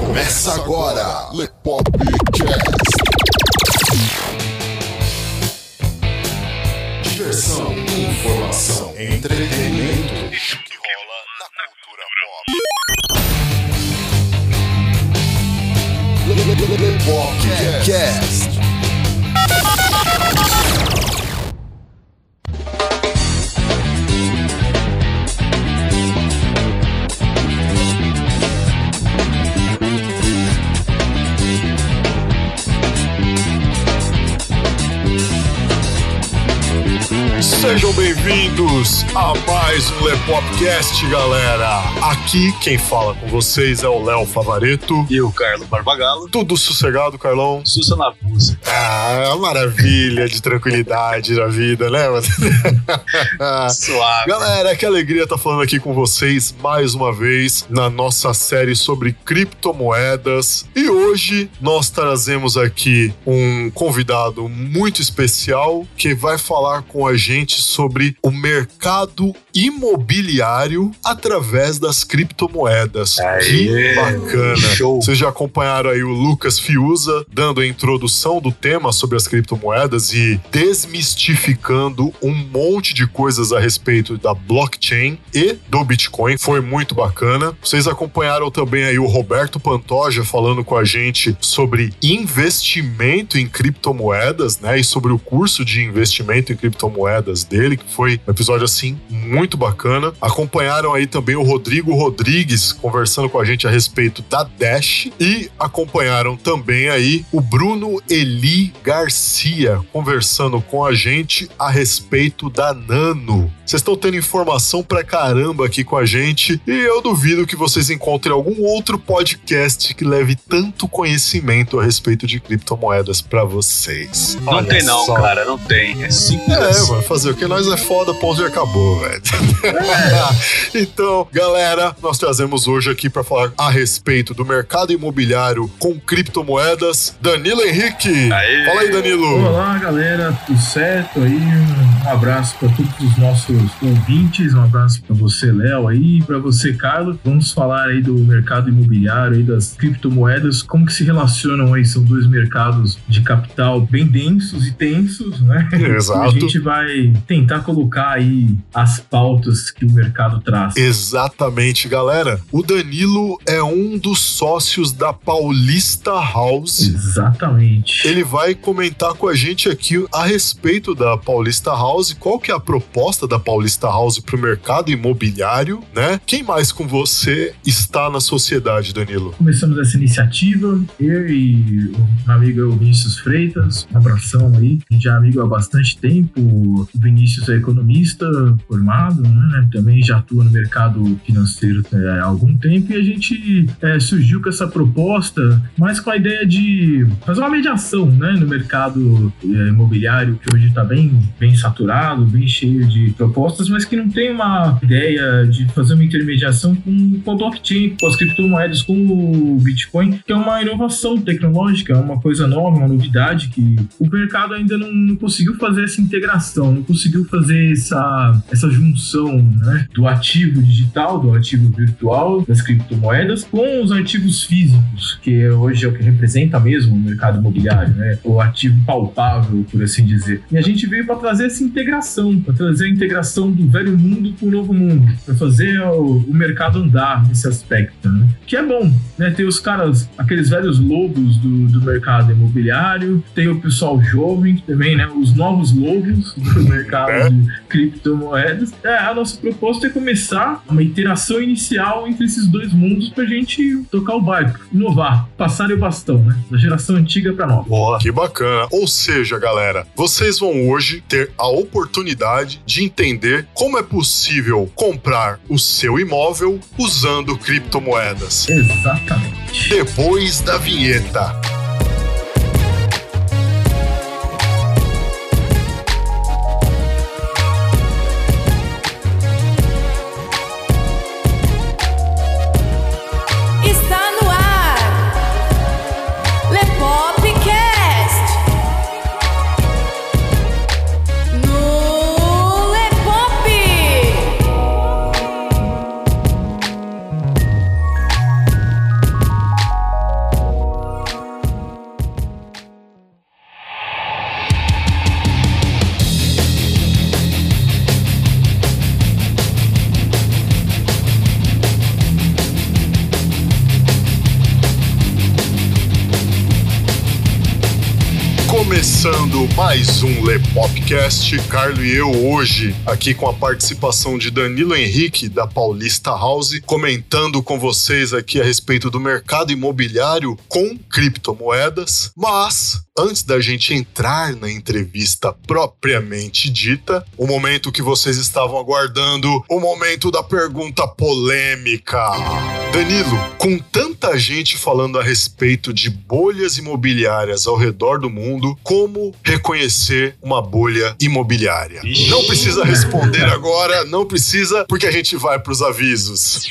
Começa agora, Lepopcast. Diversão, informação, entretenimento. O que rola na cultura pop. Lepopcast. Sejam bem-vindos a mais um Lepopcast, galera. Aqui quem fala com vocês é o Léo Favareto. E o Carlos Barbagalo. Tudo sossegado, Carlão? Sussa na pulsa. Ah, maravilha de tranquilidade na vida, né? Suave. Galera, que alegria estar falando aqui com vocês mais uma vez na nossa série sobre criptomoedas. E hoje nós trazemos aqui um convidado muito especial que vai falar com a gente sobre o mercado imobiliário através das criptomoedas. Aê, que bacana. show. Vocês já acompanharam aí o Lucas Fiuza dando a introdução do tema sobre as criptomoedas e desmistificando um monte de coisas a respeito da blockchain e do Bitcoin. Foi muito bacana. Vocês acompanharam também aí o Roberto Pantoja falando com a gente sobre investimento em criptomoedas, né? E sobre o curso de investimento em criptomoedas dele, que foi um episódio assim muito bacana. Acompanharam aí também o Rodrigo Rodrigues conversando com a gente a respeito da Dash e acompanharam também aí o Bruno Eli Garcia conversando com a gente a respeito da Nano. Vocês estão tendo informação pra caramba aqui com a gente e eu duvido que vocês encontrem algum outro podcast que leve tanto conhecimento a respeito de criptomoedas pra vocês. Não Olha tem não, só. cara, não tem. É simples. É, mano, fazer o que nós é foda, ponto e acabou, velho. então, galera, nós trazemos hoje aqui para falar a respeito do mercado imobiliário com criptomoedas, Danilo Henrique. Aê. Fala aí, Danilo. Olá, galera, tudo certo aí? Um abraço para todos os nossos ouvintes, um abraço para você, Léo, aí, para você, Carlos. Vamos falar aí do mercado imobiliário, aí das criptomoedas, como que se relacionam aí? São dois mercados de capital bem densos e tensos, né? Exato. A gente vai tentar colocar aí as pautas que o mercado traz. Exatamente, galera. O Danilo é um dos sócios da Paulista House. Exatamente. Ele vai comentar com a gente aqui a respeito da Paulista House, qual que é a proposta da Paulista House para o mercado imobiliário, né? Quem mais com você está na sociedade, Danilo? Começamos essa iniciativa, eu e o amigo Vinícius Freitas, um abração aí, a gente é amigo há bastante tempo, o Vinícius é economista formado, né, também já atua no mercado financeiro é, há algum tempo e a gente é, surgiu com essa proposta, mas com a ideia de fazer uma mediação né, no mercado é, imobiliário, que hoje está bem, bem saturado, bem cheio de propostas, mas que não tem uma ideia de fazer uma intermediação com, com a blockchain, com as criptomoedas, com o Bitcoin, que é uma inovação tecnológica, é uma coisa nova, uma novidade que o mercado ainda não, não conseguiu fazer essa integração, não conseguiu fazer essa, essa junção né, do ativo digital, do ativo virtual, das criptomoedas, com os ativos físicos, que hoje é o que representa mesmo o mercado imobiliário, né, o ativo palpável, por assim dizer. E a gente veio para trazer essa integração, para trazer a integração do velho mundo com o novo mundo, para fazer o, o mercado andar nesse aspecto, né? Que é bom, né? Tem os caras, aqueles velhos lobos do, do mercado imobiliário, tem o pessoal jovem também, né? Os novos lobos do mercado É. de criptomoedas. É, a nossa proposta é começar uma interação inicial entre esses dois mundos pra gente tocar o barco, inovar, passar o bastão, né? Da geração antiga pra nova. Boa. Que bacana. Ou seja, galera, vocês vão hoje ter a oportunidade de entender como é possível comprar o seu imóvel usando criptomoedas. Exatamente. Depois da vinheta. Mais um Lepopcast, Carlo e eu hoje aqui com a participação de Danilo Henrique da Paulista House, comentando com vocês aqui a respeito do mercado imobiliário com criptomoedas. Mas antes da gente entrar na entrevista propriamente dita, o momento que vocês estavam aguardando, o momento da pergunta polêmica. Danilo, com tanta gente falando a respeito de bolhas imobiliárias ao redor do mundo, como reconhecer uma bolha imobiliária? Não precisa responder agora, não precisa, porque a gente vai para os avisos.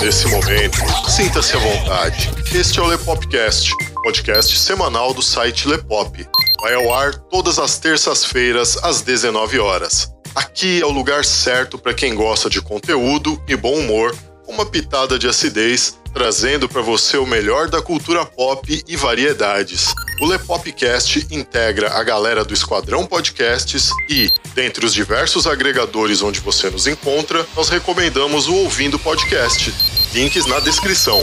Nesse momento, sinta-se à vontade. Este é o Lepopcast, podcast semanal do site Lepop. Vai ao ar todas as terças-feiras às 19 horas. Aqui é o lugar certo para quem gosta de conteúdo e bom humor, uma pitada de acidez, trazendo para você o melhor da cultura pop e variedades. O Lepopcast integra a galera do Esquadrão Podcasts e, dentre os diversos agregadores onde você nos encontra, nós recomendamos o Ouvindo Podcast. Links na descrição.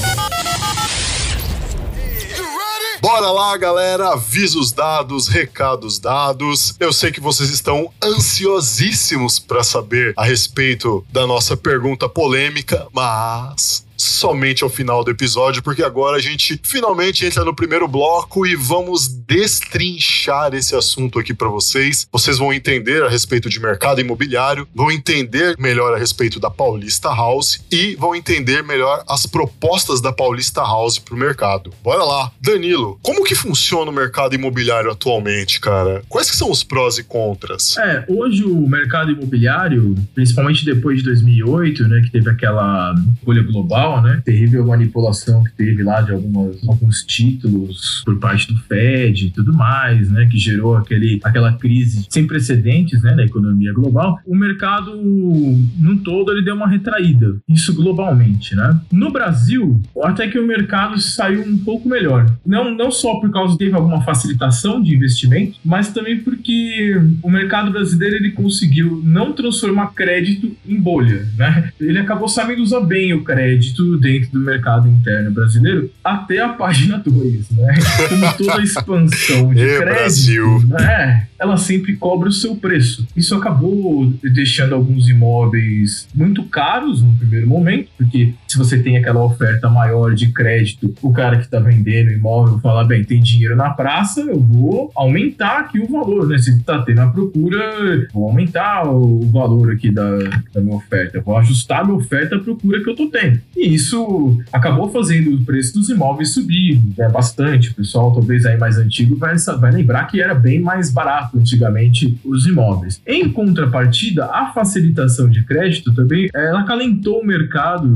Bora lá, galera! Avisos dados, recados dados. Eu sei que vocês estão ansiosíssimos para saber a respeito da nossa pergunta polêmica, mas somente ao final do episódio, porque agora a gente finalmente entra no primeiro bloco e vamos destrinchar esse assunto aqui para vocês. Vocês vão entender a respeito de mercado imobiliário, vão entender melhor a respeito da Paulista House e vão entender melhor as propostas da Paulista House para o mercado. Bora lá, Danilo, como que funciona o mercado imobiliário atualmente, cara? Quais que são os prós e contras? É, hoje o mercado imobiliário, principalmente depois de 2008, né, que teve aquela bolha global, né, terrível manipulação que teve lá de algumas, alguns títulos por parte do Fed e tudo mais, né, que gerou aquele, aquela crise sem precedentes, né, na economia global, o mercado num todo ele deu uma retraída, isso globalmente, né. No Brasil, até que o mercado saiu um pouco melhor, não, não só por causa teve alguma facilitação de investimento, mas também porque o mercado brasileiro ele conseguiu não transformar crédito em bolha, né? Ele acabou sabendo usar bem o crédito dentro do mercado interno brasileiro até a página 2, né? Como toda expansão de Ê, crédito, Brasil. né? Ela sempre cobra o seu preço. Isso acabou deixando alguns imóveis muito caros no primeiro momento, porque se você tem aquela oferta maior de crédito, o cara que está vendendo o imóvel fala, bem, tem dinheiro na praça, eu vou aumentar aqui o valor, né? Se está tendo a procura, vou aumentar o valor aqui da, da minha oferta, vou ajustar a minha oferta à procura que eu tô tendo. E isso acabou fazendo o preço dos imóveis subir né, bastante. O pessoal, talvez aí mais antigo, vai, vai lembrar que era bem mais barato antigamente os imóveis. Em contrapartida, a facilitação de crédito também, ela acalentou o mercado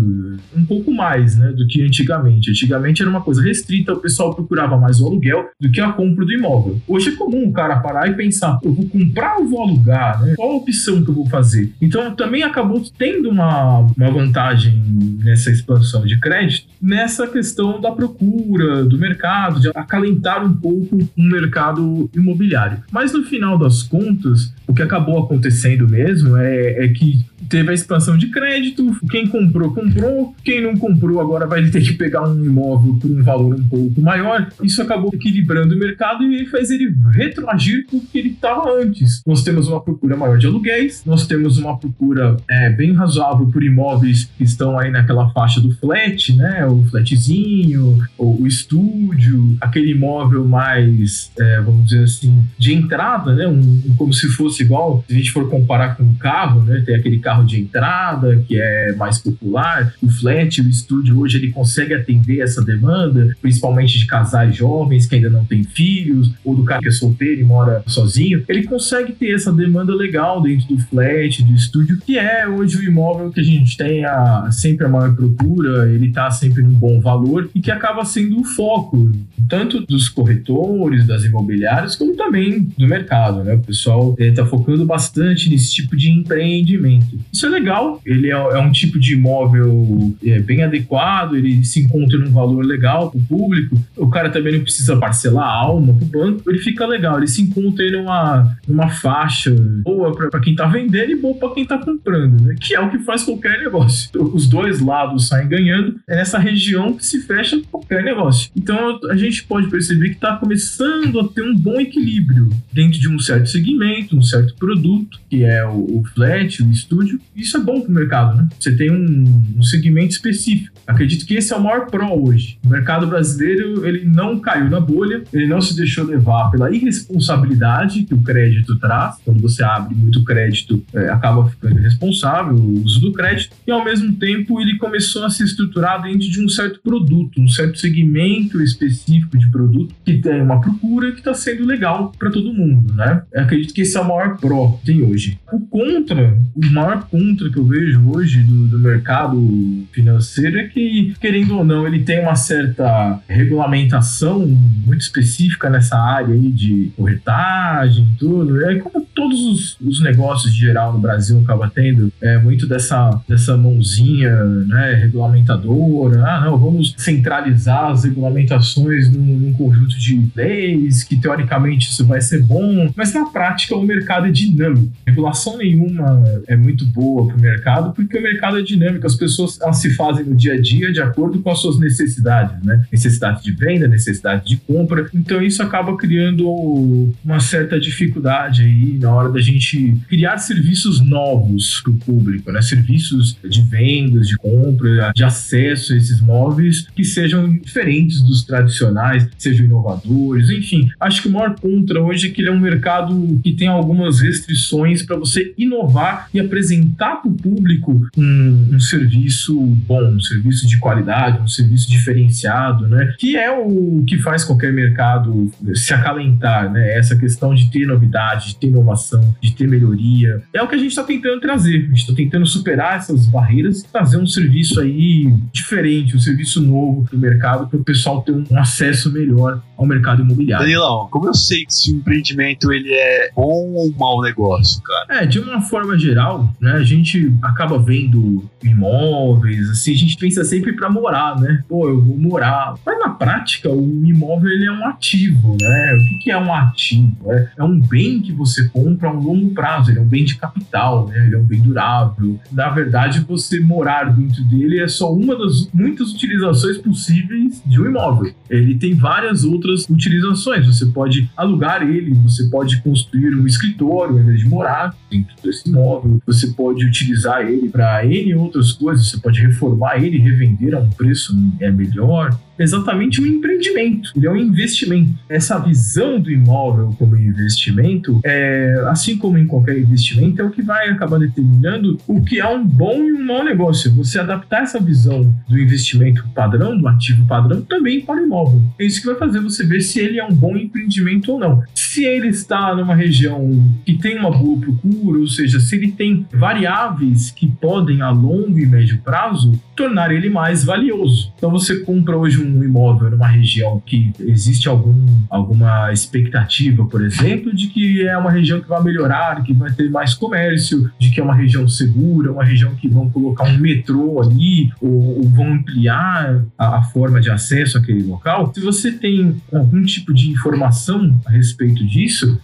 um pouco mais, né, do que antigamente. Antigamente era uma coisa restrita, o pessoal procurava mais o aluguel do que a compra do imóvel. Hoje é comum o cara parar e pensar, eu vou comprar ou vou alugar, né? Qual a opção que eu vou fazer? Então também acabou tendo uma, uma vantagem nessa expansão de crédito, nessa questão da procura, do mercado, de acalentar um pouco o mercado imobiliário. Mas no final das contas, o que acabou acontecendo mesmo é, é que teve a expansão de crédito, quem comprou, comprou, quem não comprou agora vai ter que pegar um imóvel por um valor um pouco maior. Isso acabou equilibrando o mercado e fez ele retroagir com o que ele estava antes. Nós temos uma procura maior de aluguéis, nós temos uma procura é, bem razoável por imóveis que estão aí naquela faixa do flat, né? O flatzinho, o, o estúdio, aquele imóvel mais, é, vamos dizer assim, de entrada, né? Um, como se fosse igual, se a gente for comparar com um carro, né? Tem aquele carro carro de entrada, que é mais popular. O flat, o estúdio hoje ele consegue atender essa demanda, principalmente de casais jovens que ainda não têm filhos, ou do cara que é solteiro e mora sozinho. Ele consegue ter essa demanda legal dentro do flat, do estúdio, que é hoje o imóvel que a gente tem a, sempre a maior procura, ele tá sempre num bom valor e que acaba sendo o foco tanto dos corretores, das imobiliárias, como também do mercado, né? O pessoal está focando bastante nesse tipo de empreendimento. Isso é legal, ele é, é um tipo de imóvel é, bem adequado, ele se encontra num valor legal para o público, o cara também não precisa parcelar a alma para o banco, ele fica legal, ele se encontra numa, numa faixa boa para quem está vendendo e boa para quem está comprando, né? Que é o que faz qualquer negócio. Os dois lados saem ganhando, é nessa região que se fecha qualquer negócio. Então a gente pode perceber que está começando a ter um bom equilíbrio dentro de um certo segmento, um certo produto, que é o, o flat, o estúdio. Isso é bom para o mercado, né? Você tem um, um segmento específico. Acredito que esse é o maior pró hoje. O mercado brasileiro ele não caiu na bolha, ele não se deixou levar pela irresponsabilidade que o crédito traz. Quando você abre muito crédito, é, acaba ficando irresponsável o uso do crédito. E ao mesmo tempo ele começou a se estruturar dentro de um certo produto, um certo segmento específico de produto que tem uma procura que está sendo legal para todo mundo, né? Acredito que esse é o maior pró que tem hoje. O contra, o maior contra que eu vejo hoje do, do mercado financeiro é que, querendo ou não, ele tem uma certa regulamentação muito específica nessa área aí de corretagem e tudo. É como todos os, os, negócios de geral no Brasil acaba tendo, é muito dessa, dessa mãozinha né, regulamentadora. Ah, não, vamos centralizar as regulamentações num, num conjunto de leis, que teoricamente isso vai ser bom, mas na prática o mercado é dinâmico. Regulação nenhuma é muito boa para o mercado, porque o mercado é dinâmico, as pessoas elas se fazem no dia a dia de acordo com as suas necessidades, né? Necessidade de venda, necessidade de compra. Então isso acaba criando uma certa dificuldade aí na hora da gente criar serviços novos para o público, né? Serviços de vendas, de compra, de acesso a esses móveis que sejam diferentes dos tradicionais, sejam inovadores, enfim. Acho que o maior contra hoje é que ele é um mercado que tem algumas restrições para você inovar e apresentar para o público um, um serviço bom, um serviço de qualidade, um serviço diferenciado, né? Que é o que faz qualquer mercado se acalentar, né? Essa questão de ter novidade, de ter inovação, de ter melhoria. É o que a gente está tentando trazer. A gente está tentando superar essas barreiras e trazer um serviço aí diferente, um serviço novo para o mercado, para o pessoal ter um acesso melhor ao mercado imobiliário. Danilão, como eu sei que se o empreendimento ele é bom ou mau negócio, cara? É, de uma forma geral, né, a gente acaba vendo imóveis, assim, a gente pensa sempre para morar, né? Pô, eu vou morar. Mas na prática, o imóvel ele é um ativo, né? O que, que é um ativo? É, é um bem que você compra a um longo prazo, ele é um bem de capital, né? Ele é um bem durável. Na verdade, você morar dentro dele é só uma das muitas utilizações possíveis de um imóvel. Ele tem várias outras utilizações. Você pode alugar ele, você pode construir um escritório ao invés de morar dentro desse imóvel, você pode utilizar ele para N outras coisas, você pode reformar ele, revender a um preço é melhor exatamente um empreendimento, ele é um investimento. Essa visão do imóvel como investimento, é, assim como em qualquer investimento, é o que vai acabar determinando o que é um bom e um mau negócio. Você adaptar essa visão do investimento padrão, do ativo padrão, também para o imóvel. É isso que vai fazer você ver se ele é um bom empreendimento ou não. Se ele está numa região que tem uma boa procura, ou seja, se ele tem variáveis que podem a longo e médio prazo tornar ele mais valioso. Então você compra hoje um imóvel numa região que existe algum, alguma expectativa, por exemplo, de que é uma região que vai melhorar, que vai ter mais comércio, de que é uma região segura, uma região que vão colocar um metrô ali, ou, ou vão ampliar a, a forma de acesso àquele local. Se você tem algum tipo de informação a respeito disso,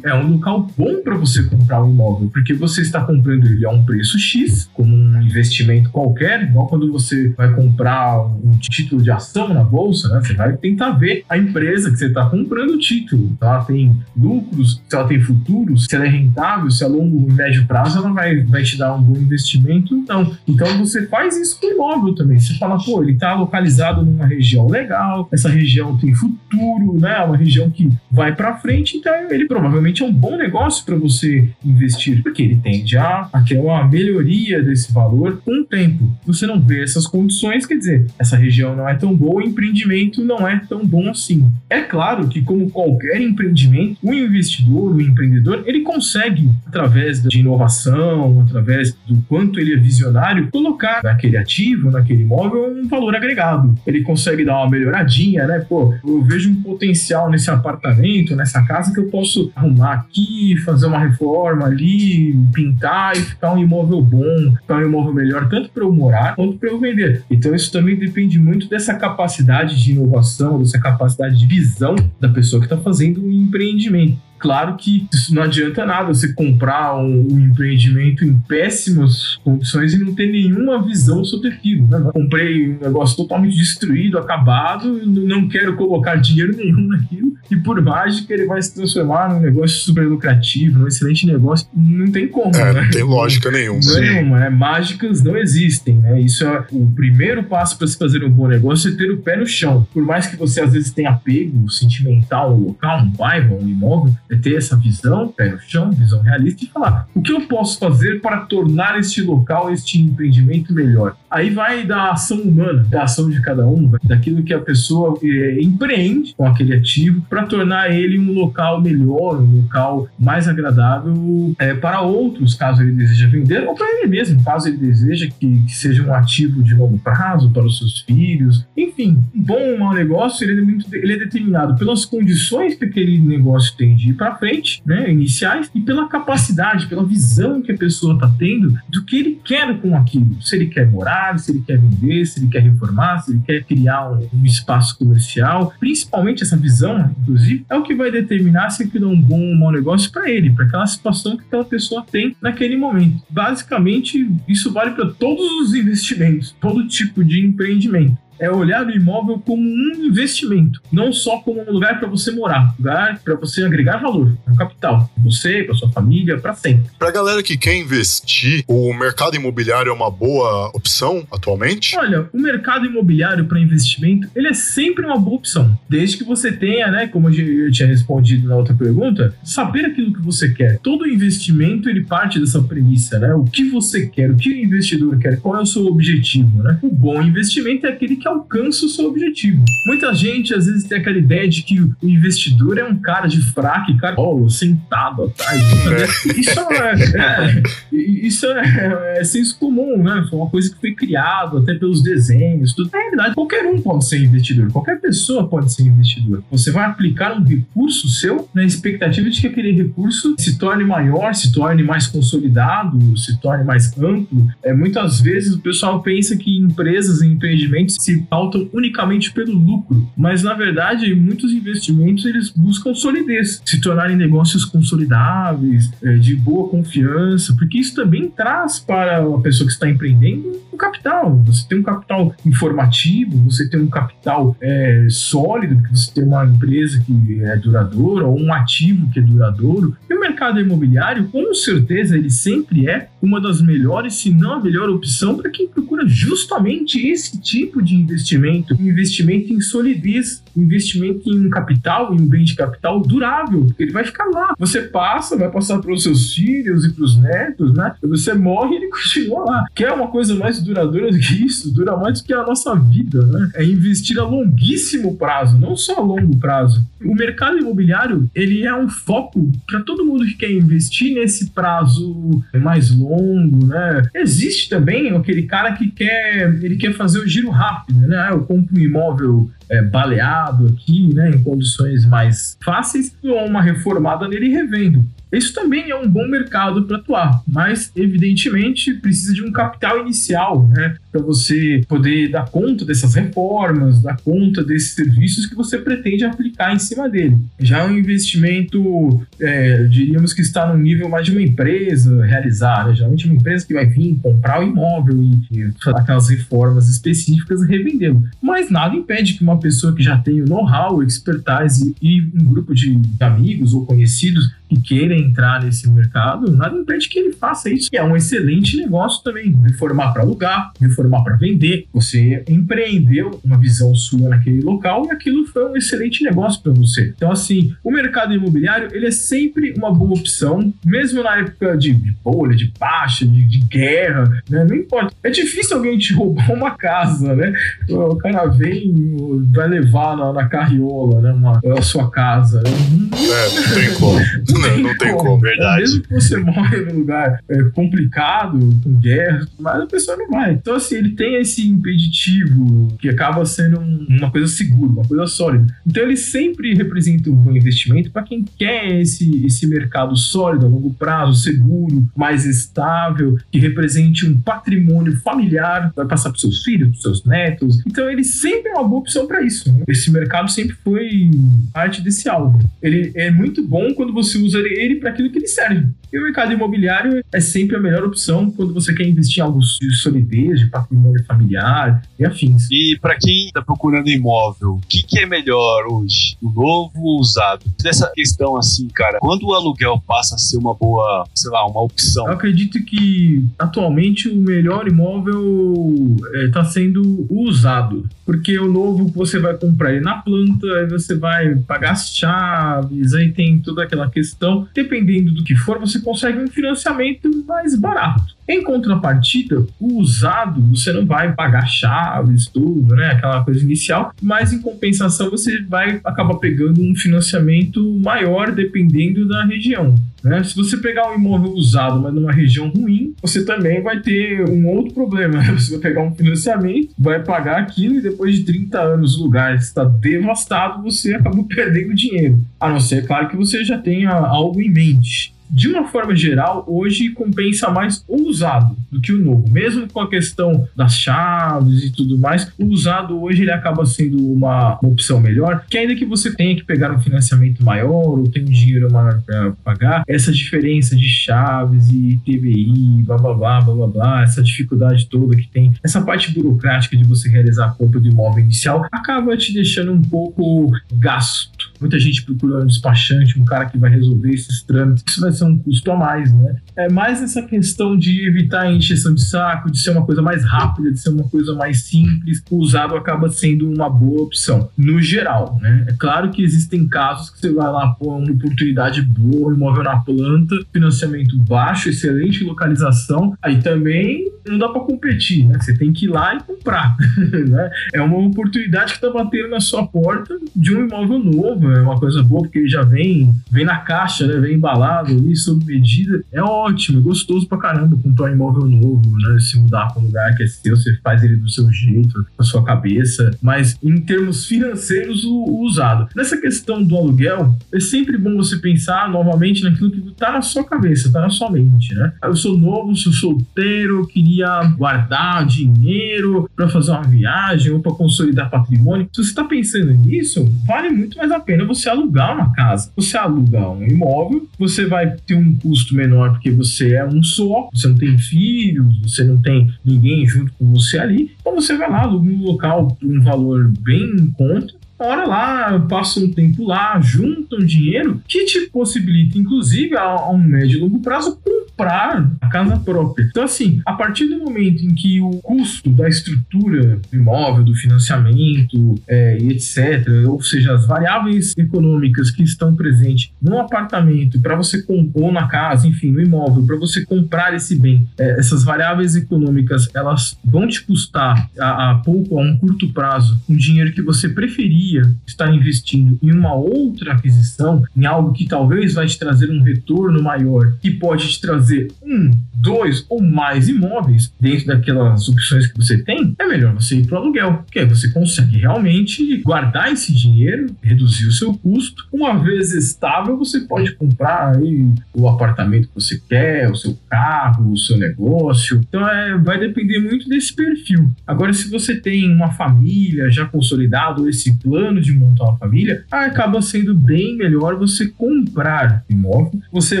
é um local bom para você comprar um imóvel, porque você está comprando ele a um preço X, como um investimento qualquer, igual quando você vai comprar um título de ação na bolsa, né? Você vai tentar ver a empresa que você está comprando o título. Se ela tem lucros, se ela tem futuro, se ela é rentável, se a longo e médio prazo ela vai, vai te dar um bom investimento. Não. Então você faz isso com o imóvel também. Você fala, pô, ele está localizado numa região legal, essa região tem futuro, né? É uma região que vai para frente, então ele provavelmente é um bom negócio para você investir, porque ele tende a, a ter uma melhoria desse valor com o tempo. Você não essas condições, quer dizer, essa região não é tão boa, o empreendimento não é tão bom assim. É claro que, como qualquer empreendimento, o investidor, o empreendedor, ele consegue, através de inovação, através do quanto ele é visionário, colocar naquele ativo, naquele imóvel, um valor agregado. Ele consegue dar uma melhoradinha, né? Pô, eu vejo um potencial nesse apartamento, nessa casa que eu posso arrumar aqui, fazer uma reforma ali, pintar e ficar um imóvel bom, ficar um imóvel melhor, tanto para eu morar quanto para eu vender. Então isso também depende muito dessa capacidade de inovação, dessa capacidade de visão da pessoa que está fazendo o empreendimento. Claro que isso não adianta nada você comprar um, um, empreendimento em péssimas condições e não ter nenhuma visão sobre aquilo. Né? Comprei um negócio totalmente destruído, acabado, não quero colocar dinheiro nenhum naquilo e por mágica ele vai se transformar num negócio super lucrativo, num excelente negócio. Não tem como. É, né? não tem lógica nenhuma. Nenhuma, né? Mágicas não existem. Né? Isso é o primeiro passo para se fazer um bom negócio é ter o pé no chão. Por mais que você às vezes tenha apego sentimental ao local, um bairro, um imóvel, é ter essa visão, pé no chão, visão realista e falar o que eu posso fazer para tornar este local, este empreendimento melhor. Aí vai da ação humana, da ação de cada um, daquilo que a pessoa é, empreende com aquele ativo para tornar ele um local melhor, um local mais agradável é, para outros, caso ele deseja vender, ou para ele mesmo, caso ele deseja que, que, seja um ativo de longo prazo para os seus filhos. Enfim, um bom ou mau negócio ele é, muito, ele é determinado pelas condições que aquele negócio tem de para frente, né, iniciais, e pela capacidade, pela visão que a pessoa está tendo do que ele quer com aquilo. Se ele quer morar, se ele quer vender, se ele quer reformar, se ele quer criar um, espaço comercial. Principalmente essa visão, inclusive, é o que vai determinar se aquilo é um bom ou um mau negócio para ele, para aquela situação que aquela pessoa tem naquele momento. Basicamente, isso vale para todos os investimentos, todo tipo de empreendimento é olhar o imóvel como um investimento, não só como um lugar para você morar, lugar para você agregar valor, um capital, você, para sua família, para sempre. Para galera que quer investir, o mercado imobiliário é uma boa opção atualmente? Olha, o mercado imobiliário para investimento, ele é sempre uma boa opção, desde que você tenha, né, como eu tinha respondido na outra pergunta, saber aquilo que você quer. Todo investimento ele parte dessa premissa, né? O que você quer, o que o investidor quer, qual é o seu objetivo, né? O bom investimento é aquele que alcança o seu objetivo. Muita gente às vezes tem aquela ideia de que o investidor é um cara de fraco, cara oh, sentado atrás. Né? Isso, é, é, isso é, é, senso comum, né? Foi uma coisa que foi criado até pelos desenhos. Tudo. Na realidade, qualquer um pode ser investidor, qualquer pessoa pode ser investidor. Você vai aplicar um recurso seu na expectativa de que aquele recurso se torne maior, se torne mais consolidado, se torne mais amplo. É, muitas vezes o pessoal pensa que empresas e empreendimentos se pautam unicamente pelo lucro, mas na verdade muitos investimentos eles buscam solidez, se tornarem negócios consolidáveis, é, de boa confiança, porque isso também traz para a pessoa que está empreendendo um capital. Você tem um capital informativo, você tem um capital é, sólido, você tem uma empresa que é duradoura ou um ativo que é duradouro. E o mercado imobiliário, com certeza, ele sempre é uma das melhores, se não a melhor opção para quem procura justamente esse tipo de investimento, investimento em solidez, investimento em um capital, em um bem de capital durável, porque ele vai ficar lá. Você passa, vai passar para os seus filhos e para os netos, né? Você morre e ele continua lá. Quer uma coisa mais duradoura do que isso? Dura mais do que a nossa vida, né? É investir a longuíssimo prazo, não só a longo prazo. O mercado imobiliário, ele é um foco para todo mundo que quer investir nesse prazo mais longo, né? Existe também aquele cara que quer, ele quer fazer o giro rápido, né? Eu compro um imóvel é, baleado aqui, né, em condições mais fáceis, ou uma reformada nele e revendo. Isso também é um bom mercado para atuar, mas evidentemente precisa de um capital inicial, né, para você poder dar conta dessas reformas, dar conta desses serviços que você pretende aplicar em cima dele. Já é um investimento, é, diríamos que está no nível mais de uma empresa realizar, né? geralmente uma empresa que vai vir comprar o imóvel e, e fazer aquelas reformas específicas e revendê-lo. Mas nada impede que uma pessoa que já tem o know-how, expertise e um grupo de amigos ou conhecidos que queira entrar nesse mercado, nada impede que ele faça isso. E é um excelente negócio também. Reformar para alugar, reformar para vender. Você empreendeu uma visão sua naquele local e aquilo foi um excelente negócio para você. Então, assim, o mercado imobiliário ele é sempre uma boa opção, mesmo na época de, de bolha, de baixa, de, de guerra, né? Não importa. É difícil alguém te roubar uma casa, né? O cara vem, vai levar na, na carriola, né? Uma, a sua casa. É, não tem como. Não, não tem como, verdade. Mesmo que você morre num lugar é, complicado, com guerra, mas a pessoa não vai. Então, assim, ele tem esse impeditivo que acaba sendo um, uma coisa segura, uma coisa sólida. Então, ele sempre representa um bom investimento para quem quer esse, esse mercado sólido, a longo prazo, seguro, mais estável, que represente um patrimônio familiar, vai passar para seus filhos, para seus netos. Então, ele sempre é uma boa opção para isso. Né? Esse mercado sempre foi parte desse alvo. Ele é muito bom quando você usa ele para aquilo que ele serve. E o mercado imobiliário é sempre a melhor opção quando você quer investir em algo de solidez, de patrimônio familiar e afins. E para quem está procurando imóvel, o que, que é melhor hoje? O novo ou o usado? Dessa questão assim, cara, quando o aluguel passa a ser uma boa, sei lá, uma opção? Eu acredito que atualmente o melhor imóvel está sendo o usado. Porque o novo você vai comprar ele na planta, aí você vai pagar as chaves, aí tem toda aquela questão. Dependendo do que for, você consegue um financiamento mais barato. Em contrapartida, o usado você não vai pagar chaves, tudo, né? Aquela coisa inicial, mas em compensação você vai acabar pegando um financiamento maior dependendo da região. Né? Se você pegar um imóvel usado, mas numa região ruim, você também vai ter um outro problema. Você vai pegar um financiamento, vai pagar aquilo e depois de 30 anos o lugar está devastado, você acabou perdendo dinheiro. A não ser, claro, que você já tenha algo em mente de uma forma geral, hoje compensa mais o usado do que o novo. Mesmo com a questão das chaves e tudo mais, o usado hoje ele acaba sendo uma, opção melhor, que ainda que você tenha que pegar um financiamento maior ou tenha um dinheiro maior para pagar, essa diferença de chaves e TBI, blá blá blá blá blá essa dificuldade toda que tem, essa parte burocrática de você realizar a compra do imóvel inicial, acaba te deixando um pouco gasto. Muita gente procura um despachante, um cara que vai resolver esses trâmites. Isso vai ser um custo a mais, né? É mais essa questão de evitar a encheção de saco, de ser uma coisa mais rápida, de ser uma coisa mais simples. O usado acaba sendo uma boa opção, no geral, né? É claro que existem casos que você vai lá pôr uma oportunidade boa, imóvel na planta, financiamento baixo, excelente localização. Aí também não dá para competir, né? Você tem que ir lá e comprar, né? É uma oportunidade que está batendo na sua porta de um imóvel novo, é uma coisa boa porque ele já vem, vem na caixa, né? Vem embalado ali sob medida. É ótimo, é gostoso pra caramba comprar um imóvel novo, né? Se mudar para um lugar que é seu, você faz ele do seu jeito, com a sua cabeça. Mas em termos financeiros, o, o usado. Nessa questão do aluguel, é sempre bom você pensar novamente naquilo que tá na sua cabeça, tá na sua mente, né? Eu sou novo, sou solteiro, queria guardar dinheiro para fazer uma viagem ou para consolidar patrimônio. Se você está pensando nisso, vale muito mais a pena você alugar uma casa. Você aluga um imóvel, você vai ter um custo menor porque você é um só, você não tem filhos, você não tem ninguém junto com você ali. Então você vai lá, aluga um local por um valor bem em conta mora lá, passa um tempo lá, junta um dinheiro que te possibilita, inclusive, a, a um médio e longo prazo, comprar a casa própria. Então, assim, a partir do momento em que o custo da estrutura do imóvel, do financiamento é, e etc., ou seja, as variáveis econômicas que estão presentes no apartamento para você compor na casa, enfim, no imóvel, para você comprar esse bem, é, essas variáveis econômicas elas vão te custar a, a pouco, a um curto prazo, um dinheiro que você preferia poderia estar investindo em uma outra aquisição, em algo que talvez vai te trazer um retorno maior, que pode te trazer um, dois ou mais imóveis dentro daquelas opções que você tem, é melhor você ir para o aluguel, porque aí você consegue realmente guardar esse dinheiro, reduzir o seu custo. Uma vez estável, você pode comprar aí o apartamento que você quer, o seu carro, o seu negócio. Então é, vai depender muito desse perfil. Agora, se você tem uma família já consolidada, ou esse plano de montar uma família, acaba sendo bem melhor você comprar imóvel. Você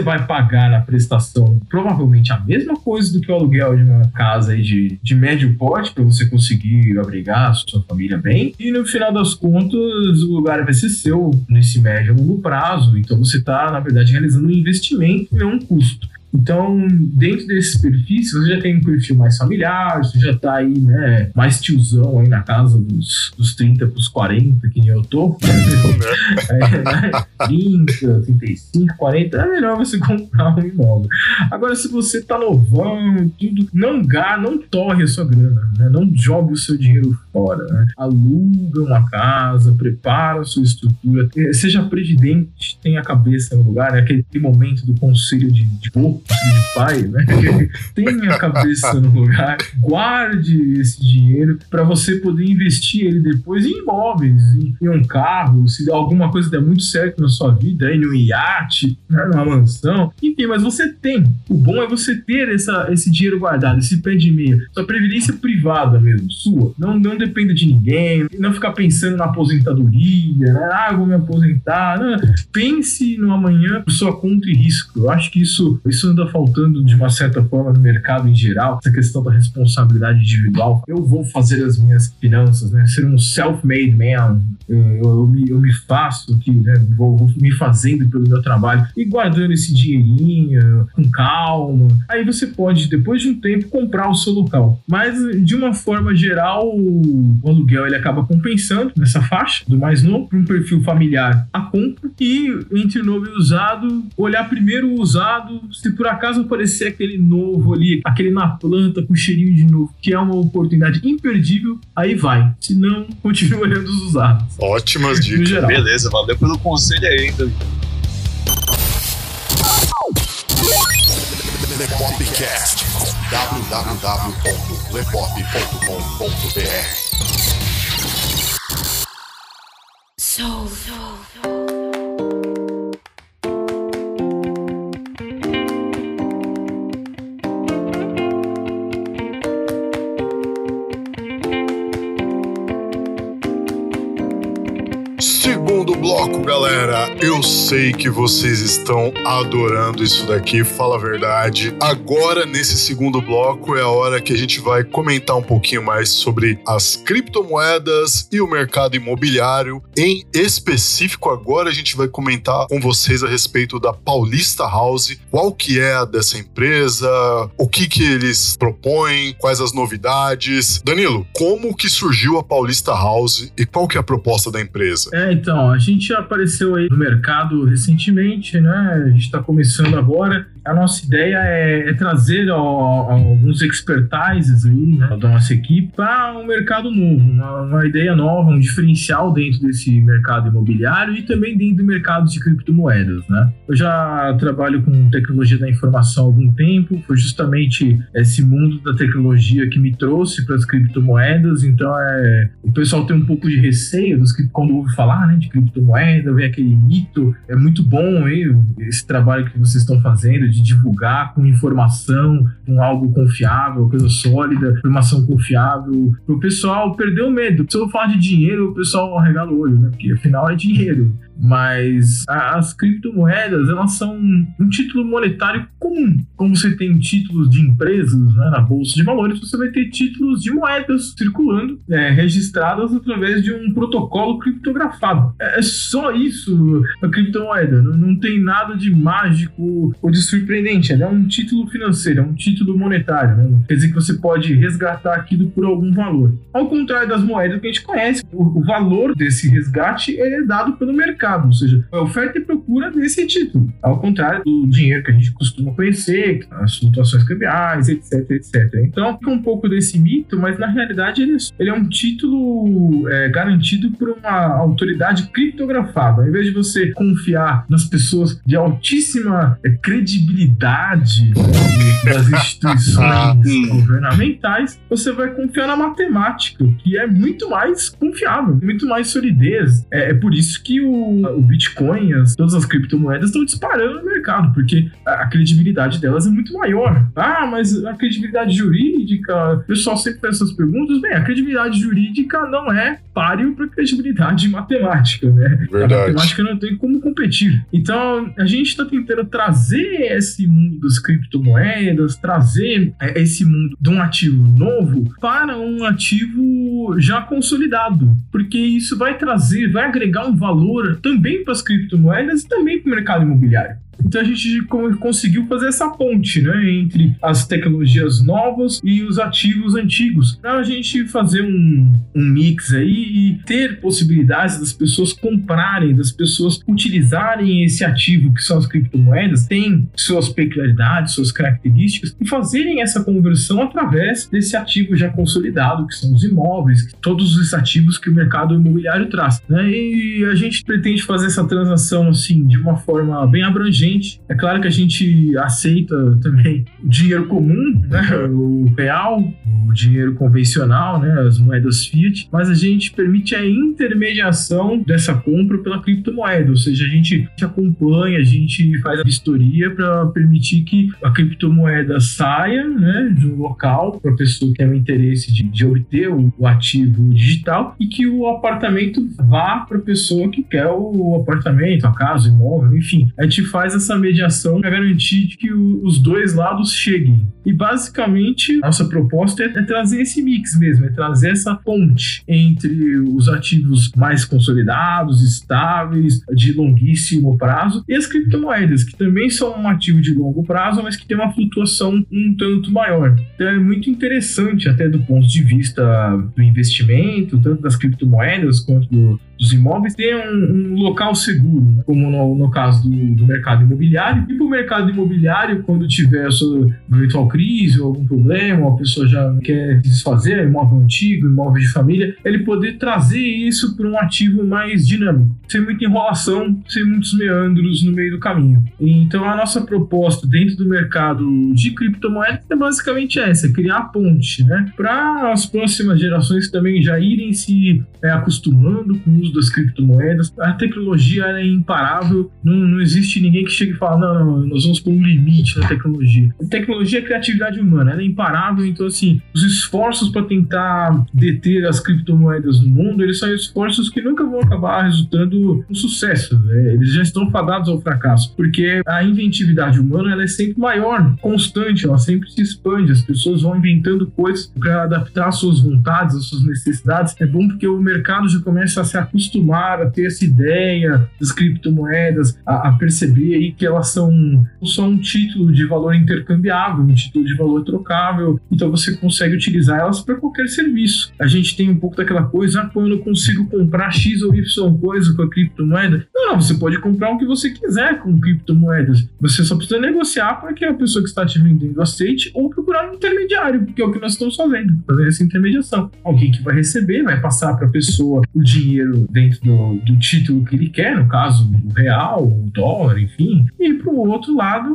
vai pagar na prestação provavelmente a mesma coisa do que o aluguel de uma casa de, de médio porte para você conseguir abrigar a sua família bem. E no final das contas, o lugar vai ser seu nesse médio longo prazo. Então você está, na verdade, realizando um investimento e não um custo. Então, dentro desses perfis, você já tem um perfil mais familiar, você já tá aí, né, mais tiozão aí na casa dos, dos 30 pros 40, que nem eu tô. é, né? 30, 35, 40, é melhor você comprar um imóvel. Agora, se você tá novão, tudo, não gá, não torre a sua grana, né? Não jogue o seu dinheiro fora, né? Aluga uma casa, prepara a sua estrutura, seja previdente, tenha a cabeça no lugar, né? aquele momento do conselho de, de de pai, né? Tenha a cabeça no lugar, guarde esse dinheiro para você poder investir ele depois em imóveis, em, um carro, se alguma coisa der muito certo na sua vida, em um iate, né, numa mansão, enfim, mas você tem. O bom é você ter essa, esse dinheiro guardado, esse pé de meia, sua previdência privada mesmo, sua. Não, não dependa de ninguém, não ficar pensando na aposentadoria, né? Ah, vou me aposentar. Não, pense no amanhã por sua conta e risco. Eu acho que isso, isso anda faltando de uma certa forma no mercado em geral, essa questão da responsabilidade individual. Eu vou fazer as minhas finanças, né? Ser um self-made man. Eu, eu, me, eu me faço aqui, né? Vou, vou, me fazendo pelo meu trabalho e guardando esse dinheirinho com calma. Aí você pode, depois de um tempo, comprar o seu local. Mas, de uma forma geral, o aluguel ele acaba compensando nessa faixa do mais novo para um perfil familiar a compra e entre novo e usado, olhar primeiro o usado, se por acaso aparecer aquele novo ali, aquele na planta com cheirinho de novo, que é uma oportunidade imperdível, aí vai. Se não, continue olhando os usados. Ótimas dicas. Beleza, valeu pelo conselho aí, então. Lepopcast www.lepop.com.br So, so, galera. Eu sei que vocês estão adorando isso daqui, fala a verdade. Agora, nesse segundo bloco, é a hora que a gente vai comentar um pouquinho mais sobre as criptomoedas e o mercado imobiliário. Em específico, agora a gente vai comentar com vocês a respeito da Paulista House, qual que é a dessa empresa, o que que eles propõem, quais as novidades. Danilo, como que surgiu a Paulista House e qual que é a proposta da empresa? É, então, a gente apareceu aí no mercado recentemente, né? A gente está começando agora. A nossa ideia é, é trazer ó, alguns expertises aí, né, da nossa equipe para um mercado novo, uma, uma, ideia nova, um diferencial dentro desse mercado imobiliário e também dentro do mercado de criptomoedas, né? Eu já trabalho com tecnologia da informação há algum tempo, foi justamente esse mundo da tecnologia que me trouxe para as criptomoedas, então é, o pessoal tem um pouco de receio dos, quando ouve falar né, de criptomoeda, vem aquele mito, é muito bom aí, esse trabalho que vocês estão fazendo de divulgar com informação, com algo confiável, coisa sólida, informação confiável, o pessoal perder o medo. Se eu falar de dinheiro, o pessoal arregala o olho, né? Porque afinal é dinheiro. Mas as criptomoedas, elas são um título monetário comum. Como você tem títulos de empresas né, na bolsa de valores, você vai ter títulos de moedas circulando, é, registradas através de um protocolo criptografado. É, é só isso a criptomoeda. Não, não tem nada de mágico ou de surpreendente. Ela é um título financeiro, é um título monetário. Né? Quer dizer que você pode resgatar aquilo por algum valor. Ao contrário das moedas que a gente conhece, o, o valor desse resgate é dado pelo mercado mercado, ou seja, oferta e procura desse título. Ao contrário do dinheiro que a gente costuma conhecer, as flutuações cambiais, etc, etc. Então, fica um pouco desse mito, mas na realidade ele, ele é um título é, garantido por uma autoridade criptografada. Ao invés de você confiar nas pessoas de altíssima é, credibilidade das instituições governamentais, você vai confiar na matemática, que é muito mais confiável, muito mais solidez. É, é por isso que o, o Bitcoin, as, todas as criptomoedas estão disparando no mercado, porque a, a, credibilidade delas é muito maior. Ah, mas a credibilidade jurídica, o pessoal sempre faz essas perguntas. Bem, a credibilidade jurídica não é páreo para credibilidade matemática, né? Verdade. A matemática não tem como competir. Então, a gente está tentando trazer esse mundo das criptomoedas, trazer é, esse mundo de um ativo novo para um ativo já consolidado, porque isso vai trazer, vai agregar um valor também para as criptomoedas e também para o mercado imobiliário. Então a gente conseguiu fazer essa ponte né, entre as tecnologias novas e os ativos antigos, para a gente fazer um, um mix aí e ter possibilidades das pessoas comprarem, das pessoas utilizarem esse ativo que são as criptomoedas, tem suas peculiaridades, suas características, e fazerem essa conversão através desse ativo já consolidado, que são os imóveis, todos os ativos que o mercado imobiliário traz. Né? E a gente pretende fazer essa transação assim de uma forma bem abrangente gente. É claro que a gente aceita também o dinheiro comum, né? o real, o dinheiro convencional, né? as moedas fiat, mas a gente permite a intermediação dessa compra pela criptomoeda, ou seja, a gente acompanha, a gente faz a vistoria para permitir que a criptomoeda saia né, de um local para a pessoa que tem o interesse de, de obter o, o, ativo digital e que o apartamento vá para a pessoa que quer o apartamento, a casa, o imóvel, enfim. A gente faz essa mediação para garantir que o, os dois lados cheguem. E basicamente, nossa proposta é, é, trazer esse mix mesmo, é trazer essa ponte entre os ativos mais consolidados, estáveis, de longuíssimo prazo, e as criptomoedas, que também são um ativo de longo prazo, mas que tem uma flutuação um tanto maior. Então é muito interessante, até do ponto de vista do investimento, tanto das criptomoedas quanto do, dos imóveis, ter um, um local seguro, né? como no, no caso do, do mercado imobiliário. E para o mercado imobiliário, quando tiver a sua crise ou algum problema, a pessoa já quer desfazer imóvel antigo, imóvel de família, ele poder trazer isso para um ativo mais dinâmico, sem muita enrolação, sem muitos meandros no meio do caminho. Então a nossa proposta dentro do mercado de criptomoedas é basicamente essa, criar a ponte, né? Para as próximas gerações também já irem se é, acostumando com o uso das criptomoedas. A tecnologia é imparável, não, não existe ninguém que chegue e fale, não, não, nós vamos pôr um limite na tecnologia. A tecnologia é criatividade humana, ela é imparável, então assim, os esforços para tentar deter as criptomoedas no mundo, eles são esforços que nunca vão acabar resultando um sucesso, né? eles já estão fadados ao fracasso, porque a inventividade humana ela é sempre maior, constante, ela sempre se expande, as pessoas vão inventando coisas para adaptar às suas vontades, às suas necessidades. É bom porque o mercado já começa a se acostumar a ter essa ideia das criptomoedas, a, a perceber aí que elas são só um título de valor intercambiável, um título de valor trocável, então você consegue utilizar elas para qualquer serviço. A gente tem um pouco daquela coisa, ah, quando eu consigo comprar X ou Y coisa com a criptomoeda. Não, não, você pode comprar o que você quiser com criptomoedas. Você só precisa negociar para que a pessoa que está te vendendo aceite ou procurar um intermediário, que é o que nós estamos fazendo, fazer essa intermediação. Alguém que vai receber, vai passar para a pessoa o dinheiro dentro do, do título que ele quer, no caso, o real, o dólar, enfim, e para o outro lado,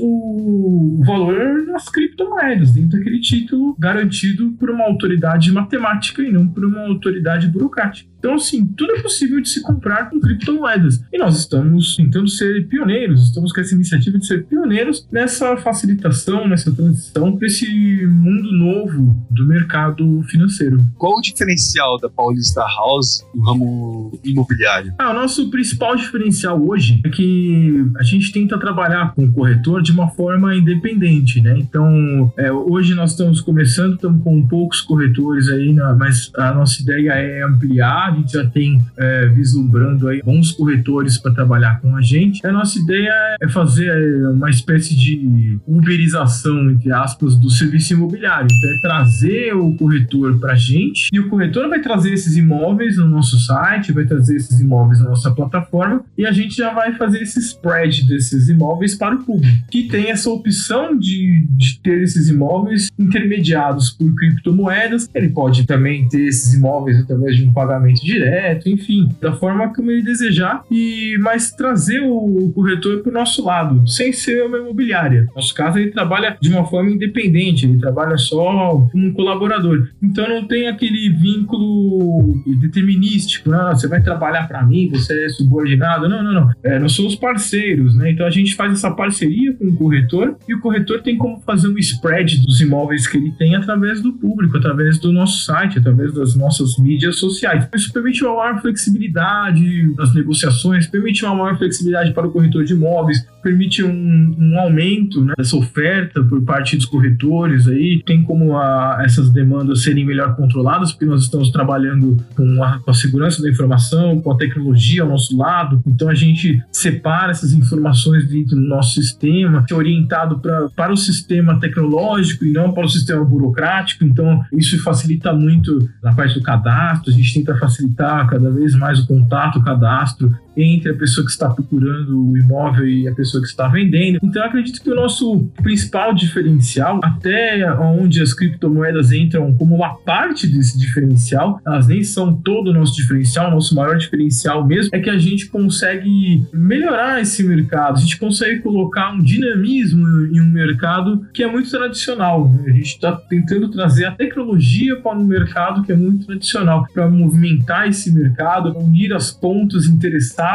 o, o valor das criptomoedas, dentro daquele título garantido por uma autoridade matemática e não por uma autoridade burocrática. Então, assim, tudo é possível de se comprar com criptomoedas. E nós estamos tentando ser pioneiros, estamos com essa iniciativa de ser pioneiros nessa facilitação, nessa transição para esse mundo novo do mercado financeiro. Qual o diferencial da Paulista House no ramo imobiliário? Ah, o nosso principal diferencial hoje é que a gente tenta trabalhar com o corretor de uma forma independente, né? Então, é, hoje nós estamos começando, estamos com poucos corretores aí, né, mas a nossa ideia é ampliar, a gente já tem é, vislumbrando aí bons corretores para trabalhar com a gente. A nossa ideia é fazer é, uma espécie de uberização, entre aspas, do serviço imobiliário. Então, é trazer o corretor para a gente e o corretor vai trazer esses imóveis no nosso site, vai trazer esses imóveis na nossa plataforma e a gente já vai fazer esse spread desses imóveis para o público, que tem essa opção de, de ter esses imóveis intermediados por criptomoedas. Ele pode também ter esses imóveis através de um pagamento direto, enfim, da forma como ele desejar, e mas trazer o corretor para o nosso lado, sem ser uma imobiliária. No nosso caso, ele trabalha de uma forma independente, ele trabalha só como um colaborador. Então não tem aquele vínculo determinístico, não, você vai trabalhar para mim, você é subordinado. Não, não, não. É, nós somos parceiros, né? Então a gente faz essa parceria com o corretor e o corretor tem como fazer um spread dos imóveis que ele tem através do público, através do nosso site, através das nossas mídias sociais. Isso permite uma maior flexibilidade nas negociações, permite uma maior flexibilidade para o corretor de imóveis, permite um, um aumento né, dessa oferta por parte dos corretores aí, tem como a, essas demandas serem melhor controladas, porque nós estamos trabalhando com a, com a segurança da informação, com a tecnologia ao nosso lado, então a gente separa essas informações dentro do nosso sistema, orientado pra, para o sistema tecnológico e não para o sistema burocrático, então isso facilita muito na parte do cadastro, a gente tenta facilitar cada vez mais o contato, o cadastro entre a pessoa que está procurando o imóvel e a pessoa que está vendendo. Então, acredito que o nosso principal diferencial, até onde as criptomoedas entram como uma parte desse diferencial, elas nem são todo o nosso diferencial, o nosso maior diferencial mesmo, é que a gente consegue melhorar esse mercado, a gente consegue colocar um dinamismo em um mercado que é muito tradicional. A gente está tentando trazer a tecnologia para um mercado que é muito tradicional, para movimentar esse mercado, unir as pontas interessadas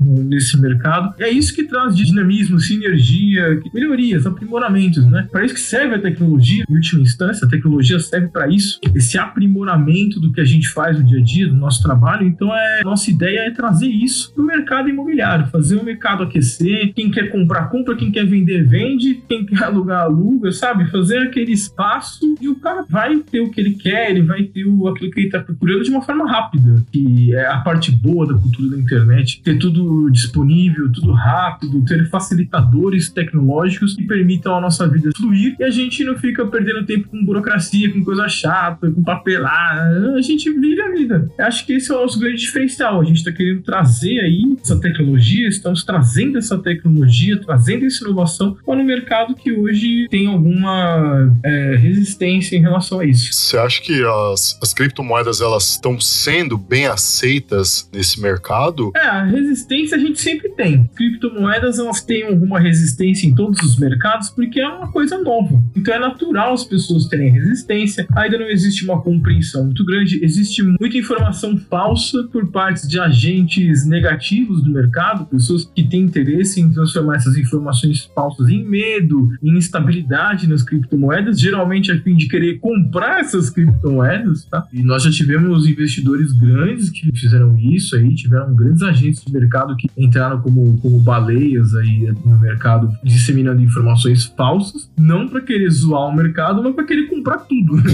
nesse mercado. E é isso que traz dinamismo, sinergia, melhorias, aprimoramentos, né? Para isso que serve a tecnologia, em última instância, a tecnologia serve para isso, esse aprimoramento do que a gente faz no dia a dia, do nosso trabalho. Então, é, nossa ideia é trazer isso para o mercado imobiliário, fazer o mercado aquecer. Quem quer comprar, compra, quem quer vender, vende, quem quer alugar, aluga, sabe? Fazer aquele espaço e o cara vai ter o que ele quer, ele vai ter o, aquilo que ele está procurando de uma forma rápida, que é a parte boa da cultura da internet ter tudo disponível, tudo rápido, ter facilitadores tecnológicos que permitam a nossa vida fluir e a gente não fica perdendo tempo com burocracia, com coisa chata, com papelar. A gente vive a vida. Eu acho que esse é o nosso grande diferencial. A gente está querendo trazer aí essa tecnologia, estamos trazendo essa tecnologia, trazendo essa inovação para um mercado que hoje tem alguma é, resistência em relação a isso. Você acha que as, as criptomoedas elas estão sendo bem aceitas nesse mercado? É, resistência a gente sempre tem. Criptomoedas elas têm alguma resistência em todos os mercados porque é uma coisa nova. Então é natural as pessoas terem resistência. Ainda não existe uma compreensão muito grande. Existe muita informação falsa por parte de agentes negativos do mercado, pessoas que têm interesse em transformar essas informações falsas em medo, em instabilidade nas criptomoedas, geralmente a fim de querer comprar essas criptomoedas, tá? E nós já tivemos investidores grandes que fizeram isso aí, tiveram grandes agentes agentes de mercado que entraram como, como baleias aí no mercado, disseminando informações falsas, não para querer zoar o mercado, mas para querer comprar tudo. Né?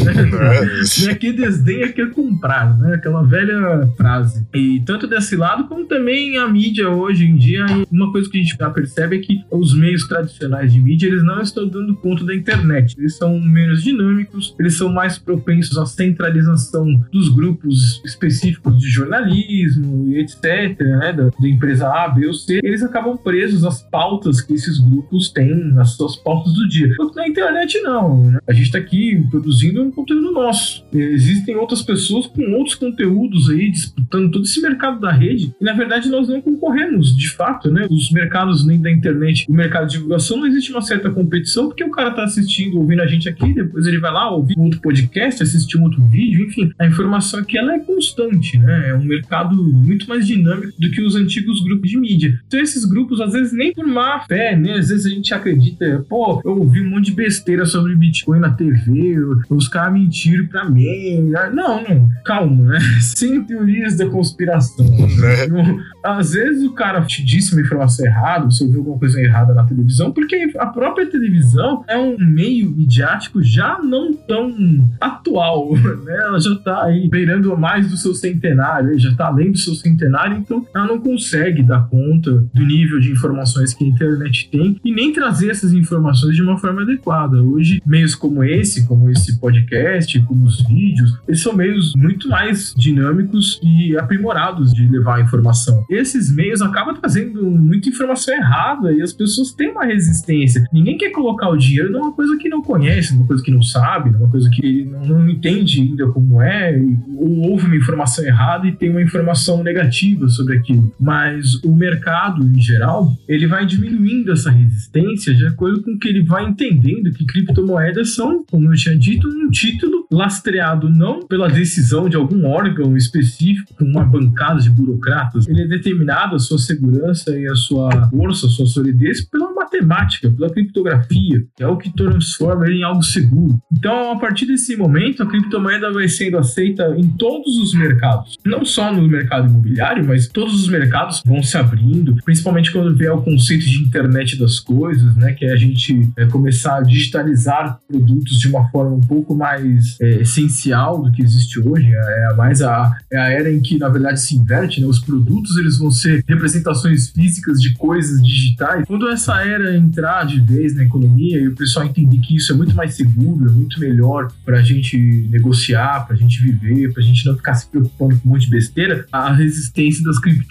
É é que desdenha, quer comprar, né? Aquela velha frase. E tanto desse lado, como também a mídia hoje em dia, uma coisa que a gente já percebe é que os meios tradicionais de mídia, eles não estão dando conta da internet. Eles são menos dinâmicos, eles são mais propensos à centralização dos grupos específicos de jornalismo e etc né, da, da, empresa A, B ou C, eles acabam presos às pautas que esses grupos têm, nas suas pautas do dia. Na internet, não. Né? A gente está aqui produzindo um conteúdo nosso. Existem outras pessoas com outros conteúdos aí disputando todo esse mercado da rede. E na verdade nós não concorremos, de fato, né? Os mercados nem da internet, o mercado de divulgação, não existe uma certa competição, porque o cara está assistindo, ouvindo a gente aqui, depois ele vai lá ouvir um outro podcast, assistir um outro vídeo, enfim. A informação aqui ela é constante, né? É um mercado muito mais dinâmico do do que os antigos grupos de mídia. Então esses grupos, às vezes, nem por má fé, né? Às vezes a gente acredita, pô, eu ouvi um monte de besteira sobre Bitcoin na TV, os caras mentiram pra mim. Não, não, calma, né? Sem teorias da conspiração. Né? Às vezes o cara te disse uma informação errada, você ouviu alguma coisa errada na televisão, porque a própria televisão é um meio midiático já não tão atual, né? Ela já tá aí beirando mais do seu centenário, já tá além do seu centenário, então ela não consegue dar conta do nível de informações que a internet tem e nem trazer essas informações de uma forma adequada. Hoje, meios como esse, como esse podcast, como os vídeos, eles são meios muito mais dinâmicos e aprimorados de levar a informação. Esses meios acabam trazendo muita informação errada e as pessoas têm uma resistência. Ninguém quer colocar o dinheiro numa coisa que não conhece, numa coisa que não sabe, numa coisa que não, não entende ainda como é, ou houve uma informação errada e tem uma informação negativa sobre aquilo. Mas o mercado, em geral, ele vai diminuindo essa resistência de acordo com que ele vai entendendo que criptomoedas são, como eu tinha dito, um título lastreado não pela decisão de algum órgão específico, uma bancada de burocratas. Ele é determinado a sua segurança e a sua força, a sua solidez pela matemática, pela criptografia, que é o que transforma ele em algo seguro. Então, a partir desse momento, a criptomoeda vai sendo aceita em todos os mercados, não só no mercado imobiliário, mas todos os mercados vão se abrindo, principalmente quando vier o conceito de internet das coisas, né, que é a gente é, começar a digitalizar produtos de uma forma um pouco mais é, essencial do que existe hoje. É mais a, é a era em que, na verdade, se inverte, né? Os produtos eles vão ser representações físicas de coisas digitais. Quando essa era entrar de vez na economia e o pessoal entender que isso é muito mais seguro, é muito melhor para a gente negociar, para a gente viver, para a gente não ficar se preocupando com um monte de besteira, a resistência das criptomoedas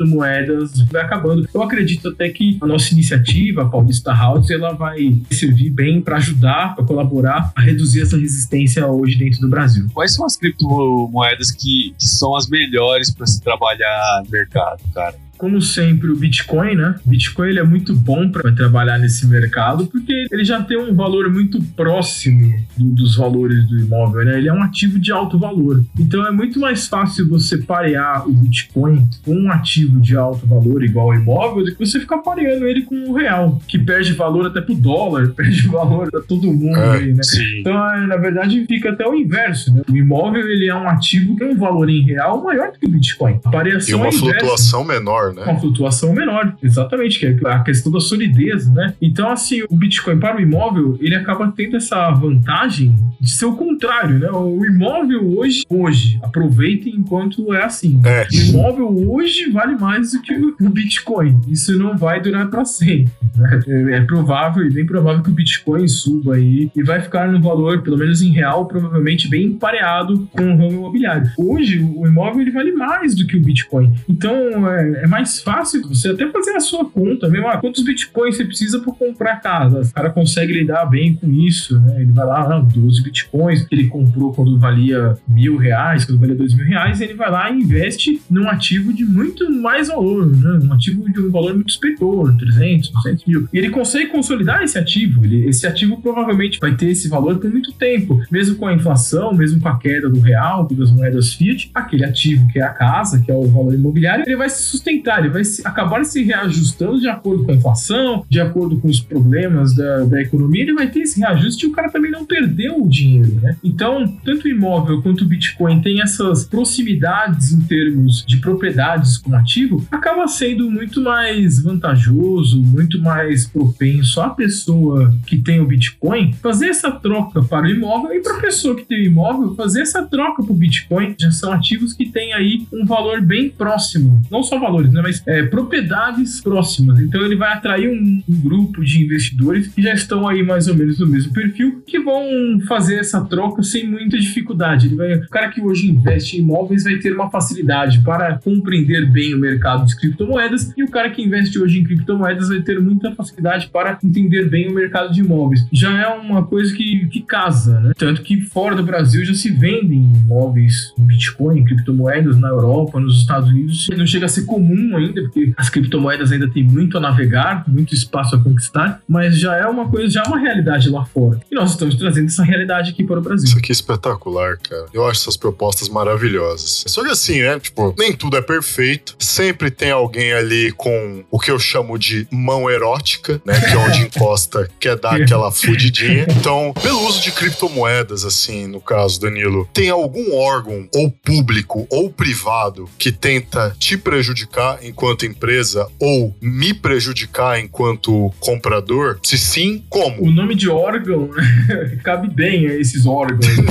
vai acabando. Eu acredito até que a nossa iniciativa, a Paulista House, ela vai servir bem para ajudar, para colaborar a reduzir essa resistência hoje dentro do Brasil. Quais são as criptomoedas que, que são as melhores para se trabalhar no mercado, cara? Como sempre, o Bitcoin, né? O Bitcoin ele é muito bom para trabalhar nesse mercado porque ele já tem um valor muito próximo do, dos valores do imóvel, né? Ele é um ativo de alto valor. Então é muito mais fácil você parear o Bitcoin com um ativo de alto valor igual ao imóvel do que você ficar pareando ele com o real, que perde valor até pro dólar, perde valor para todo mundo É, aí, né? Sim. Então, é, na verdade, fica até o inverso, né? O imóvel ele é um ativo que tem um valor em real maior do que o Bitcoin. A E variação uma é flutuação menor, né? uma flutuação menor, exatamente, que é a questão da solidez, né? Então, assim, o Bitcoin para o imóvel, ele acaba tendo essa vantagem de ser o contrário, né? O imóvel hoje, hoje, aproveitem enquanto é assim. É. O imóvel hoje vale mais do que o Bitcoin. Isso não vai durar para sempre. né? É é provável e bem provável que o Bitcoin suba aí e vai ficar no valor, pelo menos em real, provavelmente bem pareado com o ramo imobiliário. Hoje, o imóvel ele vale mais do que o Bitcoin. Então, é, é mais fácil você até fazer a sua conta mesmo. Ah, quantos Bitcoins você precisa para comprar casa? O cara consegue lidar bem com isso, né? Ele vai lá, ah, 12 Bitcoins que ele comprou quando valia mil reais, quando valia dois mil reais, ele vai lá e investe num ativo de muito mais valor, né? Um ativo de um valor muito superior, 300, 200 mil. E ele consegue consolidar esse ativo. Ele, esse ativo provavelmente vai ter esse valor por muito tempo. Mesmo com a inflação, mesmo com a queda do real, das moedas fiat, aquele ativo que é a casa, que é o valor imobiliário, ele vai se sustentar, ele vai se- acabar se reajustando de acordo com a inflação, de acordo com os problemas da, da economia, ele vai ter esse reajuste e o cara também não perdeu o dinheiro, né? Então, tanto o imóvel quanto o Bitcoin tem essas proximidades em termos de propriedades com ativo, acaba sendo muito mais vantajoso, muito mais propenso à pessoa que tem o Bitcoin fazer essa troca para o imóvel e para a pessoa que tem o imóvel fazer essa troca para o Bitcoin. Já são ativos que têm aí um valor bem próximo, não só valores, né, mas é, propriedades próximas. Então ele vai atrair um, um grupo de investidores que já estão aí mais ou menos no mesmo perfil, que vão fazer essa troca sem muita dificuldade. Ele vai, o cara que hoje investe em imóveis vai ter uma facilidade para compreender bem o mercado de criptomoedas e o cara que investe hoje em criptomoedas vai ter muita facilidade para entender bem o mercado de imóveis. Já é uma coisa que, que casa, né? Tanto que fora do Brasil já se vendem imóveis em Bitcoin, criptomoedas na Europa, nos Estados Unidos. Não chega a ser comum ainda, porque as criptomoedas ainda têm muito a navegar, muito espaço a conquistar, mas já é uma coisa, já é uma realidade lá fora. E nós estamos trazendo essa realidade aqui para o Brasil. Isso aqui é espetacular, cara. Eu acho essas propostas maravilhosas. Só que assim, né? Tipo, nem tudo é perfeito. Sempre tem alguém ali com o que eu chamo de mão erótica, né? Que é onde encosta, quer dar aquela fudidinha. Então, pelo uso de criptomoedas, assim, no caso, Danilo, tem algum órgão, ou público, ou privado, que tenta te prejudicar enquanto empresa ou me prejudicar enquanto comprador? Se sim, como? O nome de órgão né, cabe bem a esses órgãos. Né?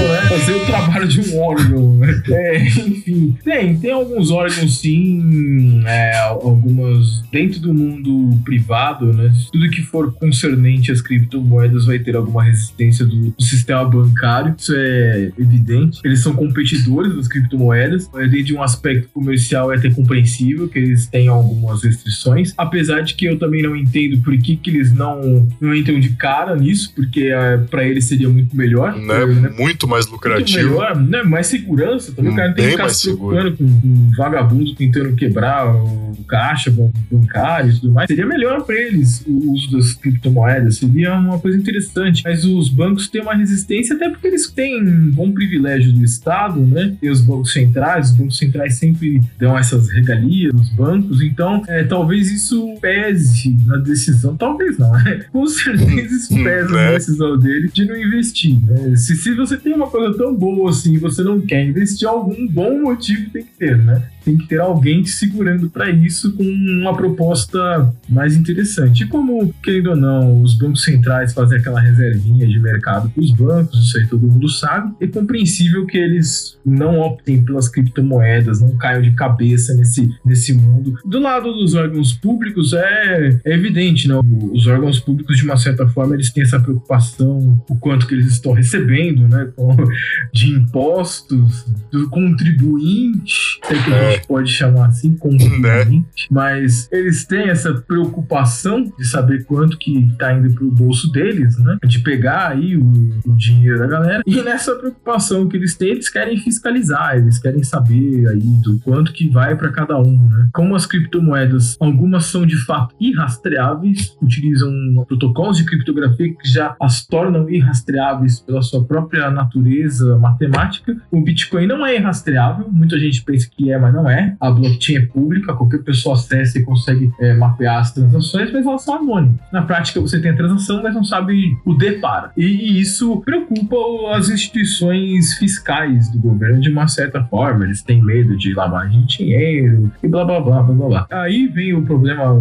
Né, fazer o trabalho de um órgão. né? É, enfim, tem, tem alguns órgãos sim, é, algumas dentro do mundo privado, né? Tudo que for concernente às criptomoedas vai ter alguma resistência do, do sistema bancário. Isso é evidente. Eles são competidores das criptomoedas. Dentro de um aspecto comercial é até compreensível que eles tenham algumas restrições. Apesar de que eu também não entendo por que, que eles não, não entram de cara nisso, porque é, para eles seria muito melhor. Né? né? Muito mais Muito lucrativo. melhor, né? mais segurança também. O cara tem que ficar se preocupando com um vagabundo tentando quebrar o caixa ban- bancário e tudo mais. Seria melhor para eles o uso das criptomoedas, seria uma coisa interessante. Mas os bancos têm uma resistência, até porque eles têm um bom privilégio do Estado, né? Tem os bancos centrais, os bancos centrais sempre dão essas regalias nos bancos, então é, talvez isso pese na decisão, talvez não, né? Com certeza isso pesa Né? na decisão dele de não investir. né? Se, se você tem uma coisa tão boa assim e você não quer investir, algum bom motivo tem que ter, né? Tem que ter alguém te segurando para isso com uma proposta mais interessante. E como, querendo ou não, os bancos centrais fazem aquela reservinha de mercado para os bancos, isso aí todo mundo sabe, é compreensível que eles não optem pelas criptomoedas, não caiam de cabeça nesse, nesse mundo. Do lado dos órgãos públicos, é, é evidente, né? Os órgãos públicos, de uma certa forma, eles têm essa preocupação, o quanto que eles estão recebendo, né? De impostos, do contribuinte, que. Gente pode chamar assim, contribuinte, mas eles têm essa preocupação de saber quanto que tá indo pro bolso deles, né? De pegar aí o, o dinheiro da galera. E nessa preocupação que eles têm, eles querem fiscalizar, eles querem saber aí do quanto que vai para cada um, né? Como as criptomoedas, algumas são de fato irrastreáveis, utilizam protocolos de criptografia que já as tornam irrastreáveis pela sua própria natureza matemática. O Bitcoin não é irrastreável, muita gente pensa que é, mas não é. A blockchain é pública, qualquer pessoa acessa e consegue é, mapear as transações, mas elas são anônimas. Na prática, você tem a transação, mas não sabe o D para. E, e isso preocupa as instituições fiscais do governo de uma certa forma. Eles têm medo de lavagem de dinheiro e blá blá blá blá blá. Aí vem o problema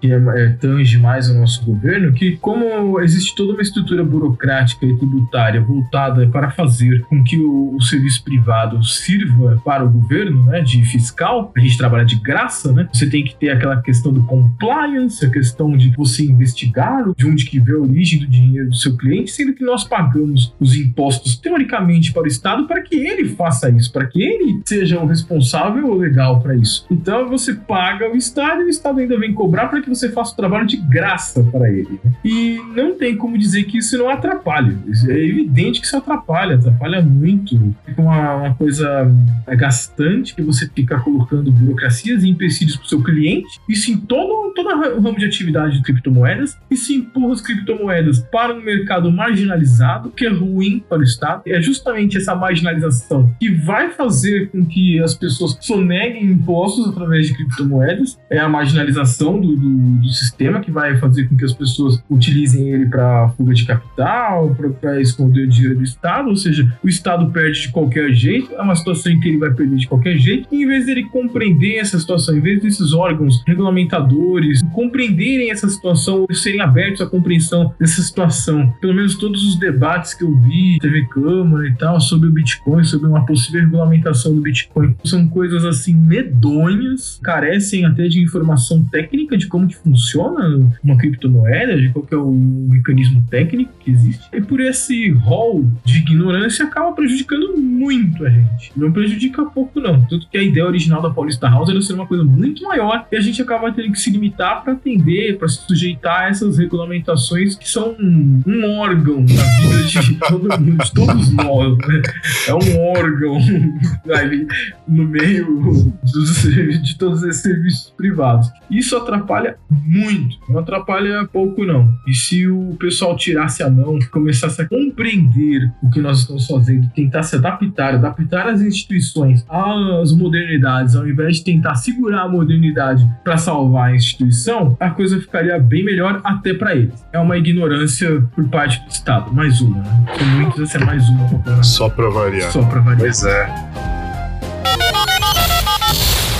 que é, é, tange mais o nosso governo, que como existe toda uma estrutura burocrática e tributária voltada para fazer com que o, o serviço privado sirva para o governo, né, de fiscal, a gente trabalha de graça, né? Você tem que ter aquela questão do compliance, a questão de você investigar de onde que veio a origem do dinheiro do seu cliente, sendo que nós pagamos os impostos teoricamente para o Estado para que ele faça isso, para que ele seja o responsável ou legal para isso. Então você paga o Estado e o Estado ainda vem cobrar para que você faça o trabalho de graça para ele. né? E não tem como dizer que isso não atrapalha. É evidente que isso atrapalha, atrapalha muito. Fica uma, uma coisa gastante que você fica colocando burocracias e empecilhos para o seu cliente. Isso em todo, todo o ramo de atividade de criptomoedas. Isso empurra as criptomoedas para um mercado marginalizado, que é ruim para o Estado. É justamente essa marginalização que vai fazer com que as pessoas soneguem impostos através de criptomoedas. É a marginalização do, do, do sistema que vai fazer com que as pessoas utilizem ele para fuga de capital, para esconder o dinheiro do Estado. Ou seja, o Estado perde de qualquer jeito. É uma situação em que ele vai perder de qualquer jeito. E vez dele compreender essa situação, em vez desses órgãos regulamentadores compreenderem essa situação, serem abertos à compreensão dessa situação, pelo menos todos os debates que eu vi, TV Câmara e tal, sobre o Bitcoin, sobre uma possível regulamentação do Bitcoin, são coisas assim medonhas, carecem até de informação técnica de como que funciona uma criptomoeda, de qual que é o mecanismo técnico que existe. E por esse rol de ignorância acaba prejudicando muito a gente. Não prejudica pouco não, tanto que a ideia ideia original da Paulista House era ser uma coisa muito maior e a gente acaba tendo que se limitar para atender, para se sujeitar a essas regulamentações que são um, um órgão na vida de, todo de todos nós. Né? É um órgão ali no meio dos, de todos esses serviços privados. Isso atrapalha muito, não atrapalha pouco não. E se o pessoal tirasse a mão, começasse a compreender o que nós estamos fazendo, tentar se adaptar, adaptar as instituições às modernidades, ao invés de tentar segurar a modernidade para salvar a instituição, a coisa ficaria bem melhor até para eles. É uma ignorância por parte do Estado, mais uma, né? Tem muitas, essa é mais uma. Só pra variar. Só pra variar. Pois é.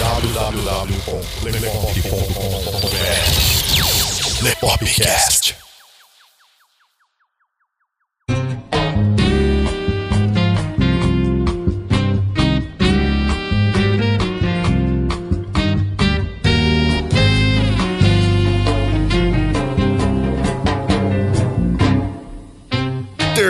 www.lepop.com.br Lepopcast.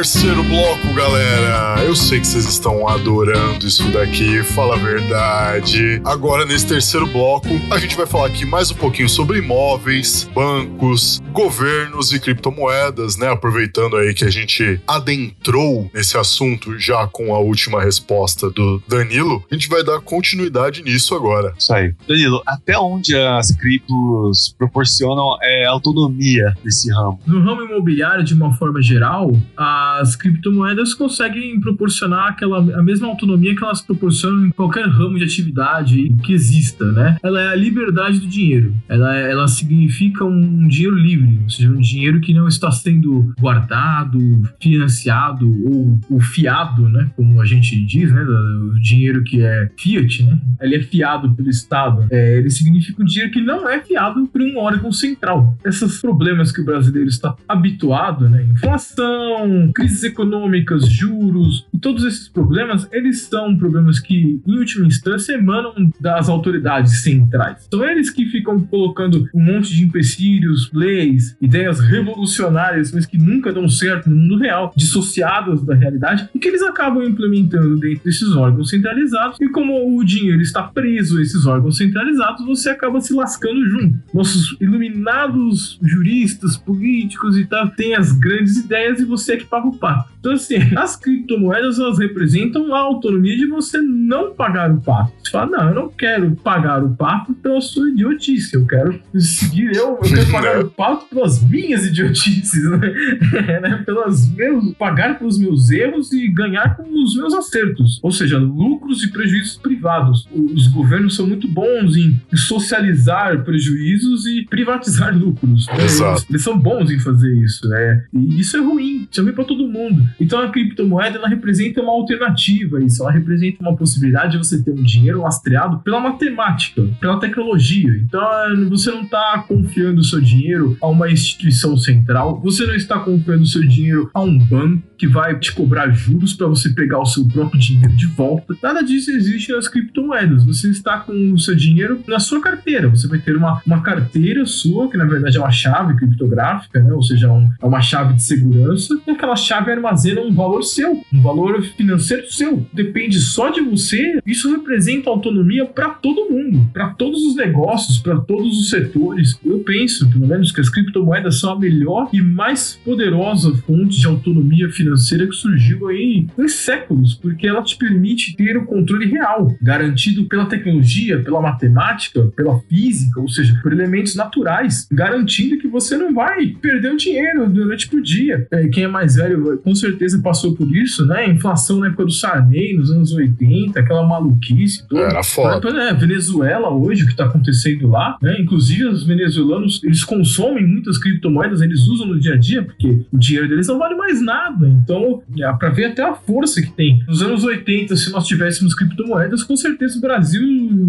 Terceiro bloco, galera. Eu sei que vocês estão adorando isso daqui, fala a verdade. Agora, nesse terceiro bloco, a gente vai falar aqui mais um pouquinho sobre imóveis, bancos, governos e criptomoedas, né? Aproveitando aí que a gente adentrou nesse assunto já com a última resposta do Danilo, a gente vai dar continuidade nisso agora. Isso aí. Danilo, até onde as criptos proporcionam é, autonomia nesse ramo? No ramo imobiliário, de uma forma geral, as criptomoedas conseguem proporcionar aquela, a mesma autonomia que elas proporcionam em qualquer ramo de atividade que exista, né? Ela é a liberdade do dinheiro. Ela, ela significa um dinheiro livre, ou seja, um dinheiro que não está sendo guardado, financiado ou, ou fiado, né? Como a gente diz, né? O dinheiro que é fiat, né? Ele é fiado pelo Estado. É, ele significa um dinheiro que não é fiado por um órgão central. Esses problemas que o brasileiro está habituado, né? Inflação, crises econômicas, juros, todos esses problemas, eles são problemas que, em última instância, emanam das autoridades centrais. São eles que ficam colocando um monte de empecilhos, leis, ideias revolucionárias, mas que nunca dão certo no mundo real, dissociadas da realidade, e que eles acabam implementando dentro desses órgãos centralizados. E como o dinheiro está preso a esses órgãos centralizados, você acaba se lascando junto. Nossos iluminados juristas, políticos e tal têm as grandes ideias e você é que paga o pato. Então, assim, as criptomoedas elas representam a autonomia de você não pagar o pato. Você fala, não, eu não quero pagar o pato pela sua idiotice, eu quero seguir eu, eu quero pagar o pato pelas minhas idiotices, né? né? Pelas meus, pagar pelos meus erros e ganhar com os meus acertos. Ou seja, lucros e prejuízos privados. Os governos são muito bons em socializar prejuízos e privatizar lucros. né? Exato. Eles, eles são bons em fazer isso, né? E isso é ruim, isso é ruim para todo mundo. Então a criptomoeda ela representa uma alternativa isso, ela representa uma possibilidade de você ter um dinheiro lastreado pela matemática, pela tecnologia. Então você não está confiando o seu dinheiro a uma instituição central, você não está confiando o seu dinheiro a um banco que vai te cobrar juros para você pegar o seu próprio dinheiro de volta. Nada disso existe nas criptomoedas. Você está com o seu dinheiro na sua carteira. Você vai ter uma, uma carteira sua, que na verdade é uma chave criptográfica, né? ou seja, um- é uma chave de segurança, e aquela chave armazena um valor seu, um valor financeiro seu. Depende só de você. Isso representa autonomia para todo mundo, para todos os negócios, para todos os setores. Eu penso, pelo menos, que as criptomoedas são a melhor e mais poderosa fonte de autonomia financeira que surgiu aí em séculos, porque ela te permite ter o controle real, garantido pela tecnologia, pela matemática, pela física, ou seja, por elementos naturais, garantindo que você não vai perder o dinheiro durante o dia. É, quem é mais velho com certeza passou por isso, né? Inflação na época do Sarney, nos anos 80, aquela maluquice toda. Era foda. É, Venezuela hoje, o que está acontecendo lá, né? Inclusive, os venezuelanos, eles consomem muitas criptomoedas, eles usam no dia a dia, porque o dinheiro deles não vale mais nada. Então, é para ver até a força que tem. Nos anos 80, se nós tivéssemos criptomoedas, com certeza o Brasil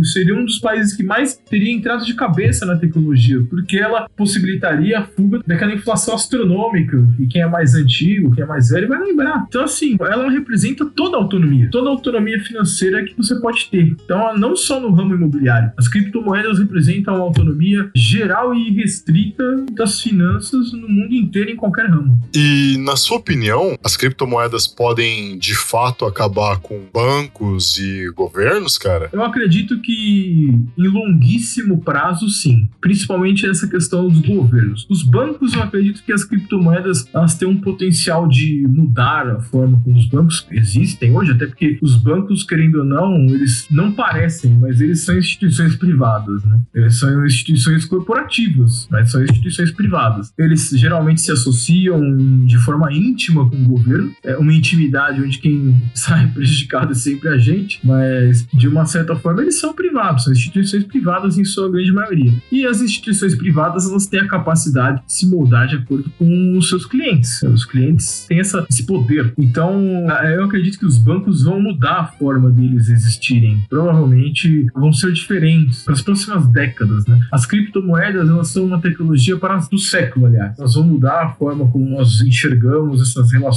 seria um dos países que mais teria entrado de cabeça na tecnologia, porque ela possibilitaria a fuga daquela inflação astronômica, que quem é mais antigo, quem é mais velho vai lembrar. Então, assim, ela representa toda a autonomia, toda a autonomia financeira que você pode ter. Então, não só no ramo imobiliário. As criptomoedas representam uma autonomia geral e restrita das finanças no mundo inteiro, em qualquer ramo. E, na sua opinião, As criptomoedas podem de fato acabar com bancos e governos, cara? Eu acredito que em longuíssimo prazo, sim. Principalmente essa questão dos governos. Os bancos, eu acredito que as criptomoedas elas têm um potencial de mudar a forma como os bancos existem hoje, até porque os bancos, querendo ou não, eles não parecem, mas eles são instituições privadas, né? Eles são instituições corporativas, mas são instituições privadas. Eles geralmente se associam de forma íntima com governo, é uma intimidade onde quem sai prejudicado é sempre a gente, mas de uma certa forma eles são privados, são instituições privadas em sua grande maioria. E as instituições privadas elas têm a capacidade de se moldar de acordo com os seus clientes. Os clientes têm essa, esse poder. Então, eu acredito que os bancos vão mudar a forma deles existirem. Provavelmente vão ser diferentes para as próximas décadas, né? As criptomoedas elas são uma tecnologia para do século, aliás. Elas vão mudar a forma como nós enxergamos essas relações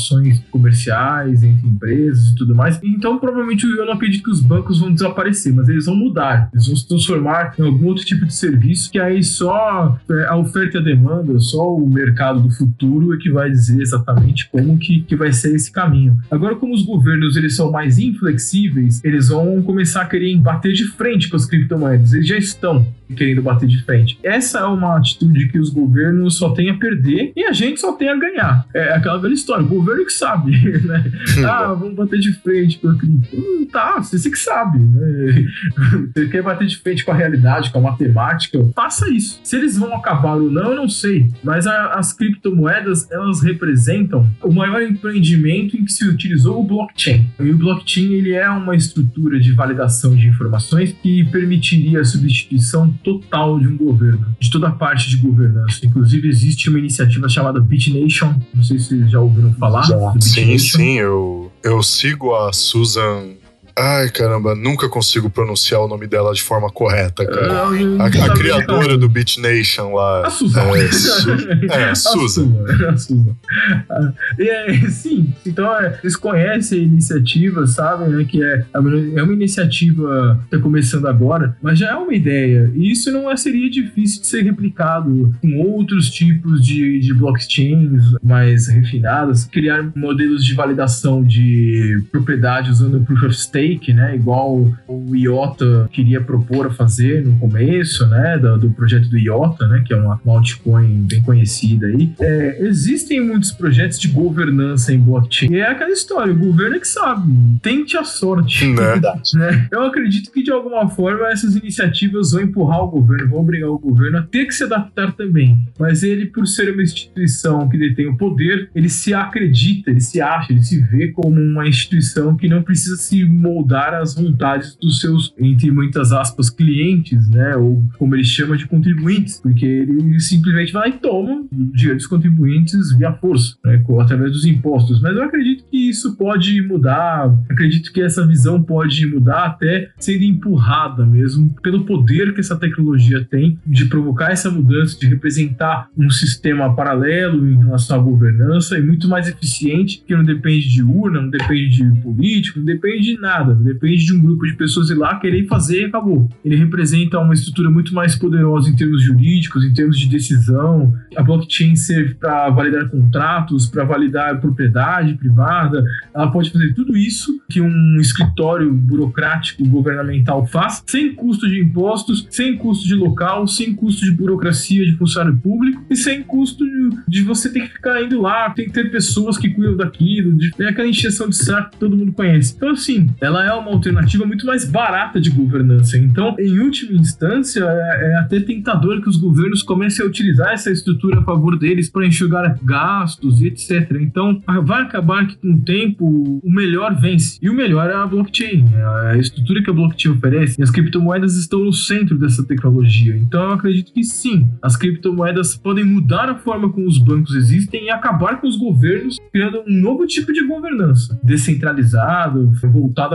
comerciais entre empresas e tudo mais. Então, provavelmente, eu não acredito que os bancos vão desaparecer, mas eles vão mudar. Eles vão se transformar em algum outro tipo de serviço que aí só é, a oferta e a demanda, só o mercado do futuro é que vai dizer exatamente como que, que vai ser esse caminho. Agora, como os governos eles são mais inflexíveis, eles vão começar a querer bater de frente com as criptomoedas. Eles já estão querendo bater de frente. Essa é uma atitude que os governos só têm a perder e a gente só tem a ganhar. É aquela velha história, o governo que sabe, né? ah, vamos bater de frente com a cripto. Hum, tá, você que sabe, né? Você quer bater de frente com a realidade, com a matemática, faça isso. Se eles vão acabar ou não, eu não sei. Mas a, as criptomoedas, elas representam o maior empreendimento em que se utilizou o blockchain. E o blockchain, ele é uma estrutura de validação de informações que permitiria a substituição total de um governo, de toda a parte de governança. Inclusive, existe uma iniciativa chamada BitNation, não sei se vocês já ouviram falar. Já. Sim, sim, eu, eu sigo a Susan Ai, caramba, nunca consigo pronunciar o nome dela de forma correta, cara. a, a criadora do Beat Nation lá. A Susan. É, su é a Susan. A Susan. É, sim, então é, eles conhecem a iniciativa, sabem, né, que é, é uma iniciativa que está começando agora, mas já é uma ideia. E isso não é, seria difícil de ser replicado com outros tipos de, de blockchains mais refinadas, criar modelos de validação de propriedade usando o Proof of Stake fake, né? Igual o IOTA queria propor a fazer no começo, né? Do, do projeto do IOTA, né? Que é uma, uma altcoin bem conhecida aí. É, existem muitos projetos de governança em blockchain. E é aquela história, o governo é que sabe. Tente a sorte. Né? né? Eu acredito que de alguma forma essas iniciativas vão empurrar o governo, vão obrigar o governo a ter que se adaptar também. Mas ele, por ser uma instituição que detém o poder, ele se acredita, ele se acha, ele se vê como uma instituição que não precisa se moldar moldar as vontades dos seus, entre muitas aspas, clientes, né? Ou como ele chama de contribuintes, porque ele simplesmente vai e toma dinheiro dos contribuintes via força, né? Através dos impostos. Mas eu acredito que isso pode mudar, acredito que essa visão pode mudar até sendo empurrada mesmo pelo poder que essa tecnologia tem de provocar essa mudança, de representar um sistema paralelo em relação à governança e muito mais eficiente, que não depende de urna, não depende de político, não depende de nada nada. Depende de um grupo de pessoas ir lá querer fazer e acabou. Ele representa uma estrutura muito mais poderosa em termos jurídicos, em termos de decisão. A blockchain serve para validar contratos, para validar propriedade privada. Ela pode fazer tudo isso que um escritório burocrático governamental faz, sem custo de impostos, sem custo de local, sem custo de burocracia de funcionário público e sem custo de, você ter que ficar indo lá, tem que ter pessoas que cuidam daquilo, de, tem aquela encheção de saco que todo mundo conhece. Então, assim, ela é uma alternativa muito mais barata de governança. Então, em última instância, é, é até tentador que os governos comecem a utilizar essa estrutura a favor deles para enxugar gastos e etc. Então, vai acabar que com o tempo o melhor vence. E o melhor é a blockchain, é a estrutura que a blockchain oferece. E as criptomoedas estão no centro dessa tecnologia. Então, eu acredito que sim, as criptomoedas podem mudar a forma como os bancos existem e acabar com os governos, criando um novo tipo de governança descentralizado,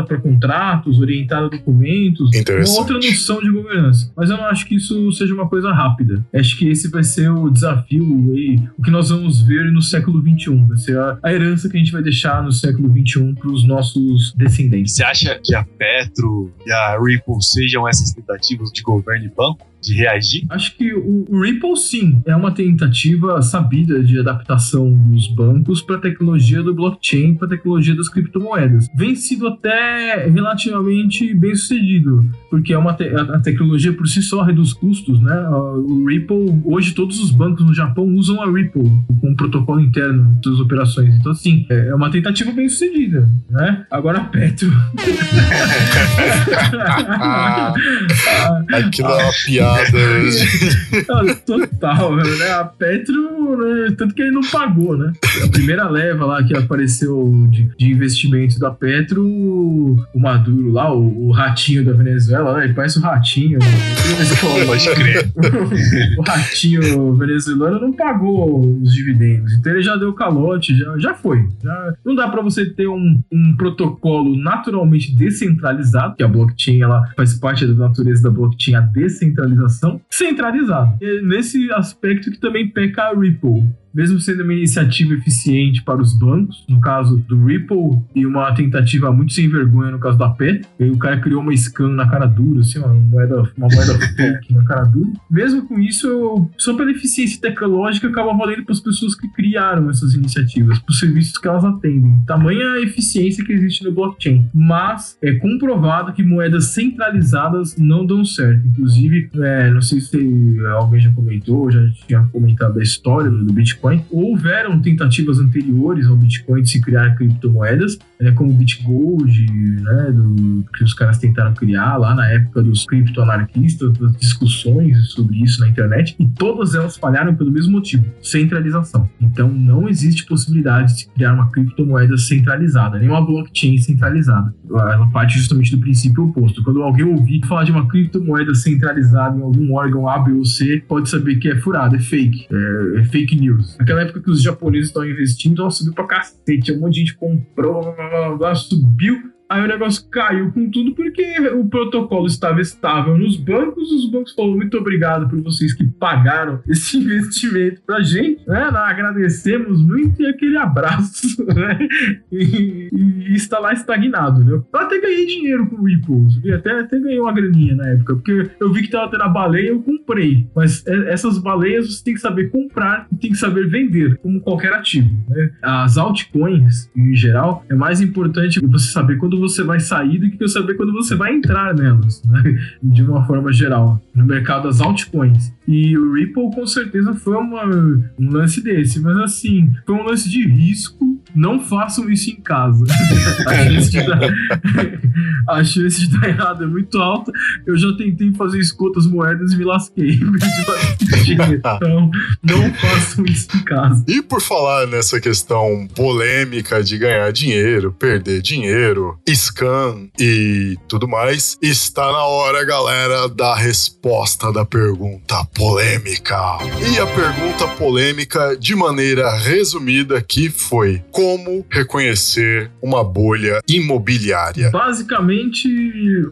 voltada para contratos, orientada a documentos, uma outra noção de governança. Mas eu não acho que isso seja uma coisa rápida. Acho que esse vai ser o desafio e o que nós vamos ver no século XXI. Vai ser a, a herança que a gente vai deixar no século XXI para os nossos descendentes. Você acha que a Petro e a Ripple sejam essas tentativas de governo e banco? De reagir? Acho que o, o Ripple, sim, é uma tentativa sabida de adaptação dos bancos para a tecnologia do blockchain, para a tecnologia das criptomoedas. Vem sido até relativamente bem sucedido, porque é uma te a, a tecnologia por si só reduz custos, né? O Ripple, hoje todos os bancos no Japão usam a Ripple com um protocolo interno das operações. Então, assim, é, é uma tentativa bem sucedida, né? Agora a Petro. Aquilo é uma piada. Total, né? A Petro, né? tanto que ele não pagou, né? A primeira leva lá que apareceu de, de investimento da Petro, o Maduro lá, o, o ratinho da Venezuela, né? ele parece o um ratinho. Pode crer. o ratinho venezuelano não pagou os dividendos, então ele já deu calote, já, já foi. Já, não dá para você ter um, um protocolo naturalmente descentralizado, que a blockchain ela faz parte da natureza da blockchain, a descentralização, centralizado. E é nesse aspecto que também peca a Ripple mesmo sendo uma iniciativa eficiente para os bancos, no caso do Ripple, e uma tentativa muito sem vergonha no caso da Pet, e o cara criou uma scan na cara dura, assim, uma moeda, uma moeda fake na cara dura. Mesmo com isso, só pela eficiência tecnológica acaba valendo para as pessoas que criaram essas iniciativas, para os serviços que elas atendem. Tamanha eficiência que existe no blockchain. Mas é comprovado que moedas centralizadas não dão certo. Inclusive, é, não sei se alguém já comentou, já tinha comentado a história do Bitcoin Bitcoin. Houveram tentativas anteriores ao Bitcoin de se criar criptomoedas, né, como o BitGold, né, do, que os caras tentaram criar lá na época dos criptoanarquistas, das discussões sobre isso na internet, e todas elas falharam pelo mesmo motivo, centralização. Então não existe possibilidade de se criar uma criptomoeda centralizada, nem uma blockchain centralizada. Ela parte justamente do princípio oposto. Quando alguém ouvir falar de uma criptomoeda centralizada em algum órgão A, B ou C, pode saber que é furado, é fake, é, é fake news. Naquela época que os japoneses estão investindo, ela subiu pra cacete. Um monte de gente comprou, blá, blá, blá, subiu. Aí o negócio caiu com tudo porque o protocolo estava estável nos bancos. Os bancos falaram muito obrigado por vocês que pagaram esse investimento pra gente. Né? Nós agradecemos muito e aquele abraço. Né? E, e, está lá estagnado. Né? Eu até ganhei dinheiro com o Ripple. Até, até ganhei uma graninha na época. Porque eu vi que tava tendo a baleia eu comprei. Mas essas baleias você tem que saber comprar e tem que saber vender, como qualquer ativo. Né? As altcoins, em geral, é mais importante você saber quando você vai sair do que saber quando você vai entrar nelas, né? de uma forma geral, no mercado das altcoins. E o Ripple com certeza foi uma, um lance desse, mas assim, foi um lance de risco. Não façam isso em casa. a, chance de dar, a chance de dar errado é muito alta. Eu já tentei fazer escotas moedas e me lasquei. então, não façam isso em casa. E por falar nessa questão polêmica de ganhar dinheiro, perder dinheiro, scan e tudo mais, está na hora, galera, da resposta da pergunta polêmica. E a pergunta polêmica, de maneira resumida, que foi: como reconhecer uma bolha imobiliária? Basicamente,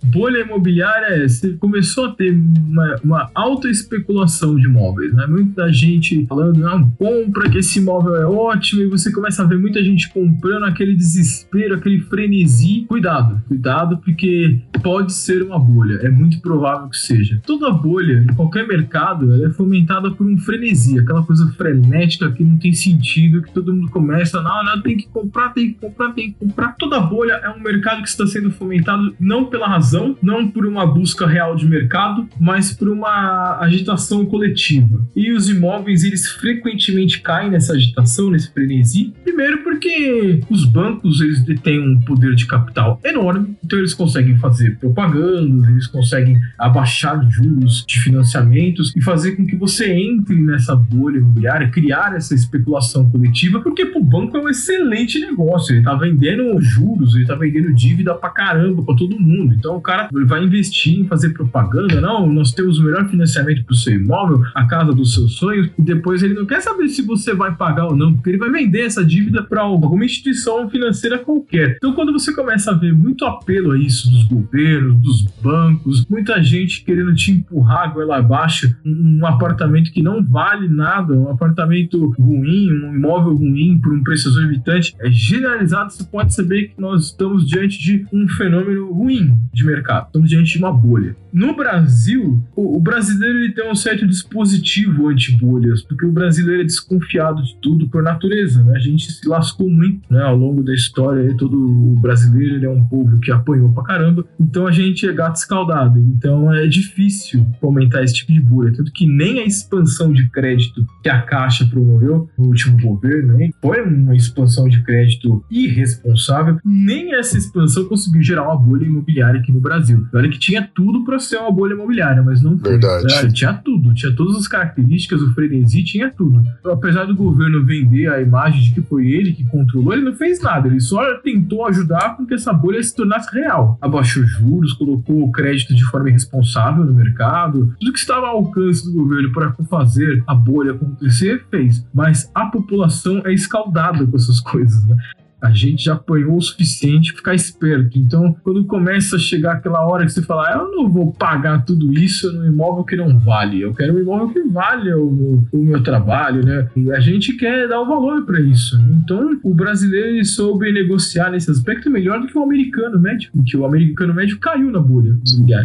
bolha imobiliária é você começou a ter uma, uma alta especulação de imóveis, né? Muita gente falando, não, compra que esse imóvel é ótimo, e você começa a ver muita gente comprando aquele desespero, aquele frenesi. Cuidado, cuidado, porque pode ser uma bolha, é muito provável que seja. Toda bolha, em qualquer mercado, ela é fomentada por um frenesi, aquela coisa frenética que não tem sentido, que todo mundo começa, não, não, tem que comprar, tem que comprar, tem que comprar. Toda bolha é um mercado que está sendo fomentado não pela razão, não por uma busca real de mercado, mas por uma agitação coletiva. E os imóveis, eles frequentemente caem nessa agitação, nesse frenesi. Primeiro porque os bancos, eles detêm um poder de capital enorme, então eles conseguem fazer propaganda, eles conseguem abaixar juros de financiamentos e fazer com que você entre nessa bolha imobiliária, criar essa especulação coletiva, porque pro banco é um excelente negócio. Ele tá vendendo juros, ele tá vendendo dívida pra caramba pra todo mundo. Então o cara vai investir em fazer propaganda. Não, nós temos o melhor financiamento pro seu imóvel, a casa dos seus sonhos, e depois ele não quer saber se você vai pagar ou não, porque ele vai vender essa dívida para alguma instituição financeira qualquer. Então, quando você começa a ver muito apelo a isso dos governos, dos bancos, muita gente querendo te empurrar a goela abaixo, um apartamento que não vale nada, um apartamento ruim, um imóvel ruim por um preço exorbitante, é generalizado, você pode saber que nós estamos diante de um fenômeno ruim de mercado, estamos diante de uma bolha. No Brasil, o, o brasileiro ele tem um certo dispositivo anti-bolhas, porque o brasileiro é desconfiado de tudo por natureza, né? A gente se lascou muito, né? Ao longo da história, todo o brasileiro ele é um povo que apanhou pra caramba, então a gente é gato escaldado, então é difícil fomentar esse tipo de bolha, tanto que nem a expansão de crédito que a Caixa promoveu no último governo foi uma expansão de crédito irresponsável, nem essa expansão conseguiu gerar uma bolha imobiliária aqui no Brasil. Olha que tinha tudo para ser uma bolha imobiliária, mas não foi. Verdade. É, tinha tudo, tinha todas as características, o frenesi tinha tudo. Apesar do governo vender a imagem de que foi ele que controlou, ele não fez nada, ele só tentou ajudar com que essa bolha se tornasse real. Abaixou juros, colocou o crédito de forma irresponsável no mercado, tudo que estava ao alcance do governo para fazer a bolha acontecer, fez. Mas a população é escaldada com essas coisas, né? A gente já apanhou o suficiente ficar esperto. Então, quando começa a chegar aquela hora que você fala, ah, eu não vou pagar tudo isso no imóvel que não vale, eu quero um imóvel que vale o meu, o meu trabalho, né? E a gente quer dar o valor para isso. Então, o brasileiro soube negociar nesse aspecto melhor do que o americano médio, porque o americano médio caiu na bolha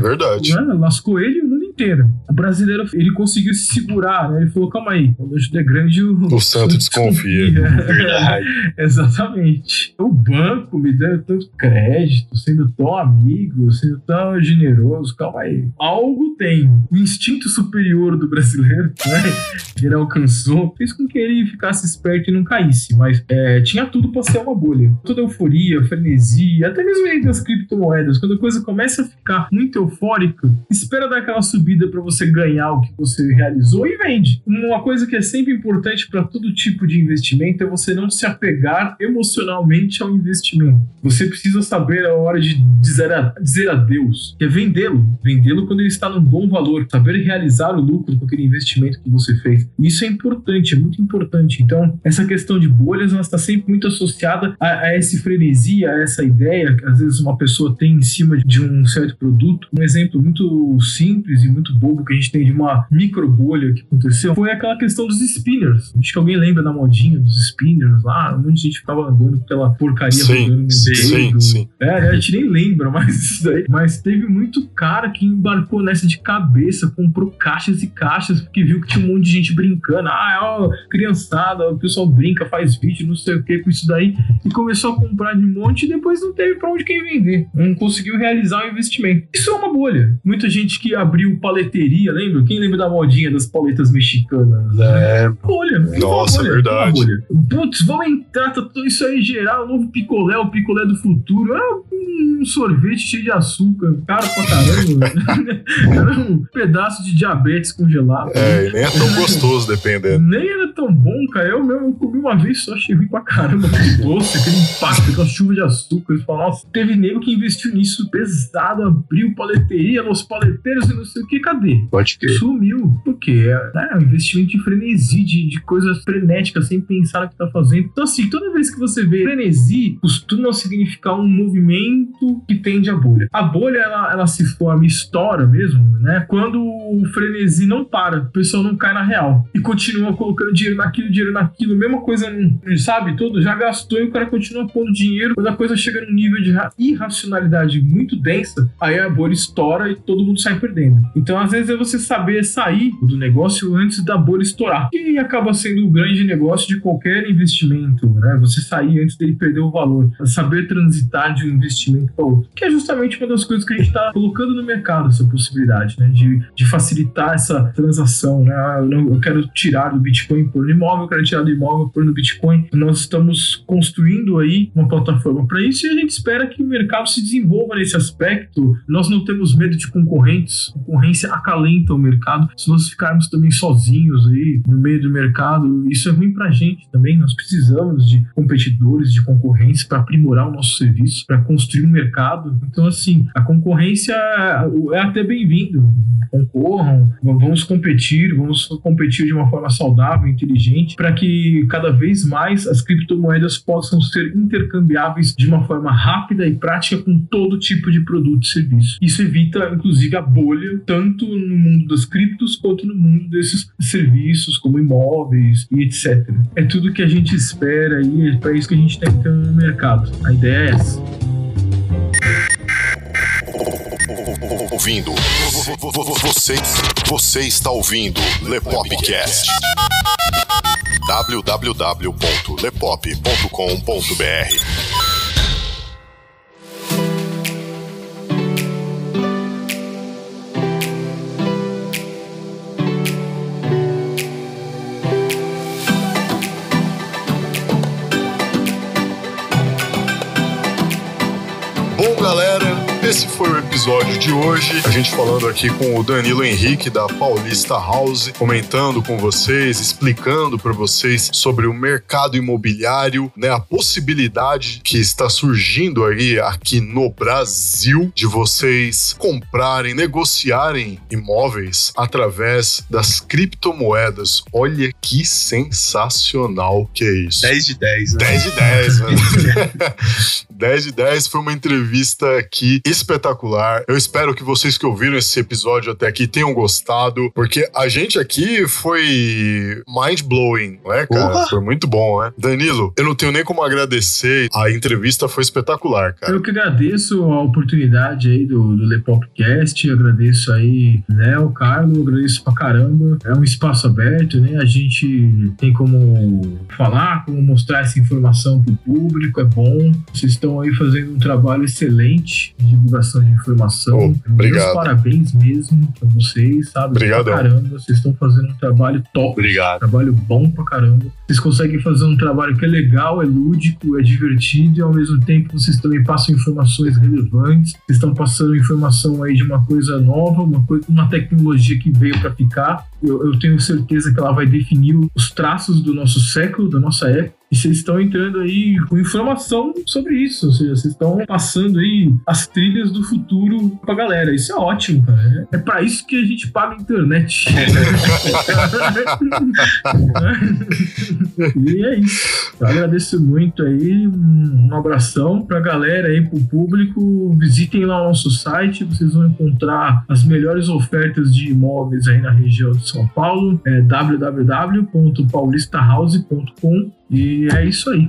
Verdade. Né? Lascou ele e o mundo inteiro. O brasileiro, ele conseguiu se segurar, né? Ele falou, calma aí, quando ajuda é grande, o, O santo desconfia. Exatamente. O banco me deu tanto crédito, sendo tão amigo, sendo tão generoso. Calma aí. Algo tem. O instinto superior do brasileiro, né? Ele alcançou, fez com que ele ficasse esperto e não caísse. Mas é, tinha tudo para ser uma bolha. Toda euforia, frenesi, até mesmo entre as criptomoedas. Quando a coisa começa a ficar muito eufórica, espera dar aquela subida para você ganhar o que você realizou e vende. Uma coisa que é sempre importante para todo tipo de investimento é você não se apegar emocionalmente ao investimento. Você precisa saber a hora de dizer, a, dizer adeus, que é vendê-lo. Vendê-lo quando ele está num bom valor, saber realizar o lucro com aquele investimento que você fez. Isso é importante, é muito importante. Então, essa questão de bolhas, ela está sempre muito associada a, a esse frenesi, a essa ideia que às vezes uma pessoa tem em cima de um certo produto. Um exemplo muito simples e muito bobo que a gente tem de uma micro bolha que aconteceu foi aquela questão dos spinners. Acho que alguém lembra da modinha dos spinners lá, um monte de gente ficava andando pela porcaria Sim, rodando no sim, dedo. sim. É, a gente nem lembra mais isso daí. Mas teve muito cara que embarcou nessa de cabeça, comprou caixas e caixas, porque viu que tinha um monte de gente brincando. Ah, ó, criançada, o pessoal brinca, faz vídeo, não sei o que com isso daí. E começou a comprar de monte e depois não teve pra onde quem vender. Não conseguiu realizar o investimento. Isso é uma bolha. Muita gente que abriu paleteria, lembra? Quem lembra da modinha das paletas mexicanas? É, bolha. Não Nossa, bolha, verdade. uma bolha. Putz, vamos entrar, tá tudo isso aí geral, o novo picolé, o picolé do futuro. Era um sorvete cheio de açúcar, caro pra caramba. era um pedaço de diabetes congelado. É, e nem é tão gostoso, dependendo. Nem era tão bom, cara. Eu mesmo comi uma vez só, achei ruim pra caramba. Aquele doce, aquele impacto, aquela chuva de açúcar. Eles nossa, teve nego que investiu nisso pesado, abriu paleteria, nos paleteiros e não sei o que, cadê? pode crer. Sumiu. Porque é né, um investimento de frenesi, de, de coisas frenéticas, sem pensar no que tá fazendo. Então, assim, toda vez que você vê frenesi, costuma significar um movimento que tende à bolha. A bolha, ela, ela se forma e estoura mesmo, né? Quando o frenesi não para, o pessoal não cai na real. E continua colocando dinheiro naquilo, dinheiro naquilo, mesma coisa, sabe? Todo já gastou e o cara continua pondo dinheiro. Quando a coisa chega num nível de ra- irracionalidade muito densa, aí a bolha estoura e todo mundo sai perdendo. Então, às vezes, é você saber sair do negócio antes da bolha estourar. E acaba sendo o grande negócio de qualquer investimento, né? Você sair antes dele perder o valor. Saber transitar de um investimento para outro. Que é justamente uma das coisas que a gente está colocando no mercado, essa possibilidade, né? De, de facilitar essa transação, né? Ah, Eu, não- eu quero tirar do Bitcoin pôr no imóvel, eu quero tirar do imóvel pôr no Bitcoin. Nós estamos construindo aí uma plataforma para isso e a gente espera que o mercado se desenvolva nesse aspecto. Nós não temos medo de concorrentes. Concorrência acalenta o mercado. Se nós ficarmos também sozinhos aí no meio do mercado, isso é ruim pra gente também. Nós precisamos de competidores, de concorrentes para aprimorar o nosso serviço, para construir um mercado. Então, assim, a concorrência é até bem-vindo. Concorram, vamos competir, vamos competir de uma forma saudável, inteligente, para que cada vez mais as criptomoedas possam ser intercambiáveis de uma forma rápida e prática com todo tipo de produto e serviço. Isso evita, inclusive, a bolha, tanto no mundo das criptos quanto no mundo desses serviços, como imóveis e etc. É tudo que a gente espera e é para isso que a gente está entrando no mercado. A ideia é essa. Ouvindo. Você, você está ouvindo Lepopcast. www.lepop.com.br Esse foi o episódio de hoje. A gente falando aqui com o Danilo Henrique da Paulista House, comentando com vocês, explicando para vocês sobre o mercado imobiliário, né, a possibilidade que está surgindo aí aqui no Brasil de vocês comprarem, negociarem imóveis através das criptomoedas. Olha que sensacional que é isso. 10 de 10, né? 10 de 10, mano. 10 de 10 foi uma entrevista que espetacular. Eu espero que vocês que ouviram esse episódio até aqui tenham gostado, porque a gente aqui foi mind-blowing, né, cara? Foi muito bom, né? Danilo, eu não tenho nem como agradecer. A entrevista foi espetacular, cara. Eu que agradeço a oportunidade aí do, do Lepopcast, agradeço aí, né, o Carlos, agradeço pra caramba. É um espaço aberto, né? A gente tem como falar, como mostrar essa informação pro público, é bom. Vocês estão aí fazendo um trabalho excelente de divulgação de informação. Oh, obrigado. Meus parabéns mesmo pra vocês, sabe? Obrigado. Pra caramba, vocês estão fazendo um trabalho top. Obrigado. Trabalho bom pra caramba. Vocês conseguem fazer um trabalho que é legal, é lúdico, é divertido e ao mesmo tempo vocês também passam informações relevantes. Vocês estão passando informação aí de uma coisa nova, uma, coisa, uma tecnologia que veio para ficar. Eu, eu tenho certeza que ela vai definir os traços do nosso século, da nossa época. E vocês estão entrando aí com informação sobre isso. Ou seja, vocês estão passando aí as trilhas do futuro pra galera. Isso é ótimo, cara. É, é pra isso que a gente paga a internet. e é isso. Eu agradeço muito aí. Um abração pra galera aí, pro público. Visitem lá o nosso site. Vocês vão encontrar as melhores ofertas de imóveis aí na região de São Paulo. É www.paulistahouse.com e é isso aí.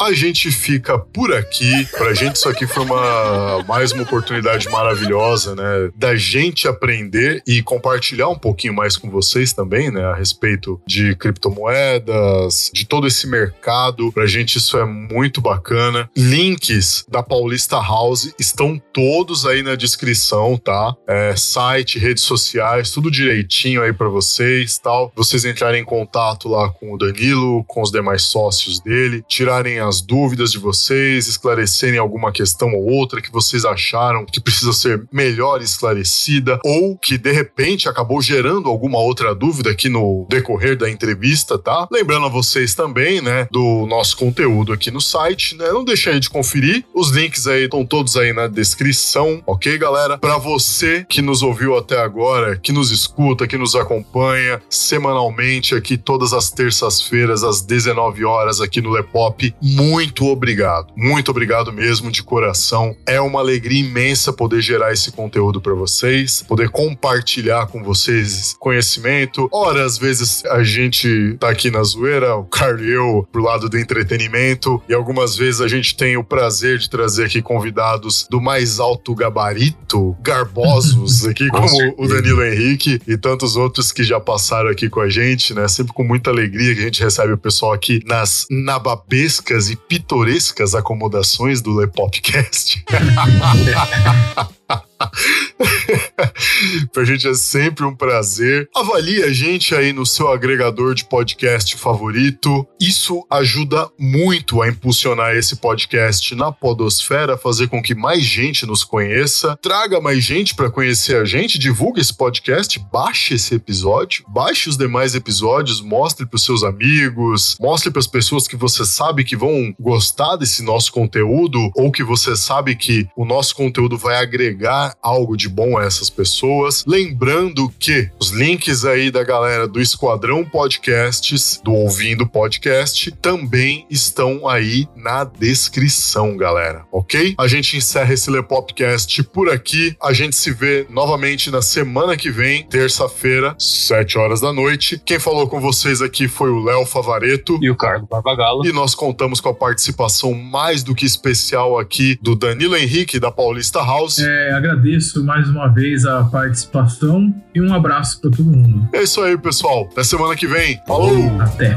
A gente fica por aqui. Pra gente, isso aqui foi uma mais uma oportunidade maravilhosa, né? Da gente aprender e compartilhar um pouquinho mais com vocês também, né? A respeito de criptomoedas, de todo esse mercado. Pra gente, isso é muito bacana. Links da Paulista House estão todos aí na descrição, tá? É, site, redes sociais, tudo direitinho aí para vocês, tal. Vocês entrarem em contato lá com o Danilo, com os demais sócios dele, tirarem as dúvidas de vocês, esclarecerem alguma questão ou outra que vocês acharam que precisa ser melhor esclarecida ou que de repente acabou gerando alguma outra dúvida aqui no decorrer da entrevista, tá? Lembrando a vocês também, né, do nosso conteúdo aqui no site, né? Não deixe aí de conferir. Os links aí estão todos aí na descrição, ok, galera? Para você que nos ouviu até agora, que nos escuta, que nos acompanha semanalmente aqui todas as terças-feiras às 19 horas aqui no Lepop, muito obrigado. Muito obrigado mesmo de coração. É uma alegria imensa poder gerar esse conteúdo para vocês, poder compartilhar com vocês conhecimento. Ora, às vezes a gente tá aqui na zoeira, o Carlos e eu pro lado do entretenimento, e algumas vezes a gente tem o prazer de trazer aqui convidados do mais alto gabarito, garbosos aqui, como o Danilo Henrique e tantos outros que já passaram aqui com a gente, né? Sempre com muita alegria que a gente recebe o pessoal aqui nas nababescas e pitorescas acomodações do Lepopcast. pra gente é sempre um prazer. Avalie a gente aí no seu agregador de podcast favorito. Isso ajuda muito a impulsionar esse podcast na Podosfera, fazer com que mais gente nos conheça. Traga mais gente para conhecer a gente, divulgue esse podcast, baixe esse episódio, baixe os demais episódios, mostre para os seus amigos, mostre para as pessoas que você sabe que vão gostar desse nosso conteúdo ou que você sabe que o nosso conteúdo vai agregar algo de bom a essas pessoas. Lembrando que os links aí da galera do Esquadrão Podcasts, do Ouvindo Podcast, também estão aí na descrição, galera, ok? A gente encerra esse Lepopcast por aqui. A gente se vê novamente na semana que vem, terça-feira, 7 horas da noite. Quem falou com vocês aqui foi o Léo Favareto. E o Carlos Barbagalo. E nós contamos com a participação mais do que especial aqui do Danilo Henrique, da Paulista House. É, agradeço mais uma vez a participação e um abraço para todo mundo. É isso aí, pessoal. Até semana que vem. Falou! Até.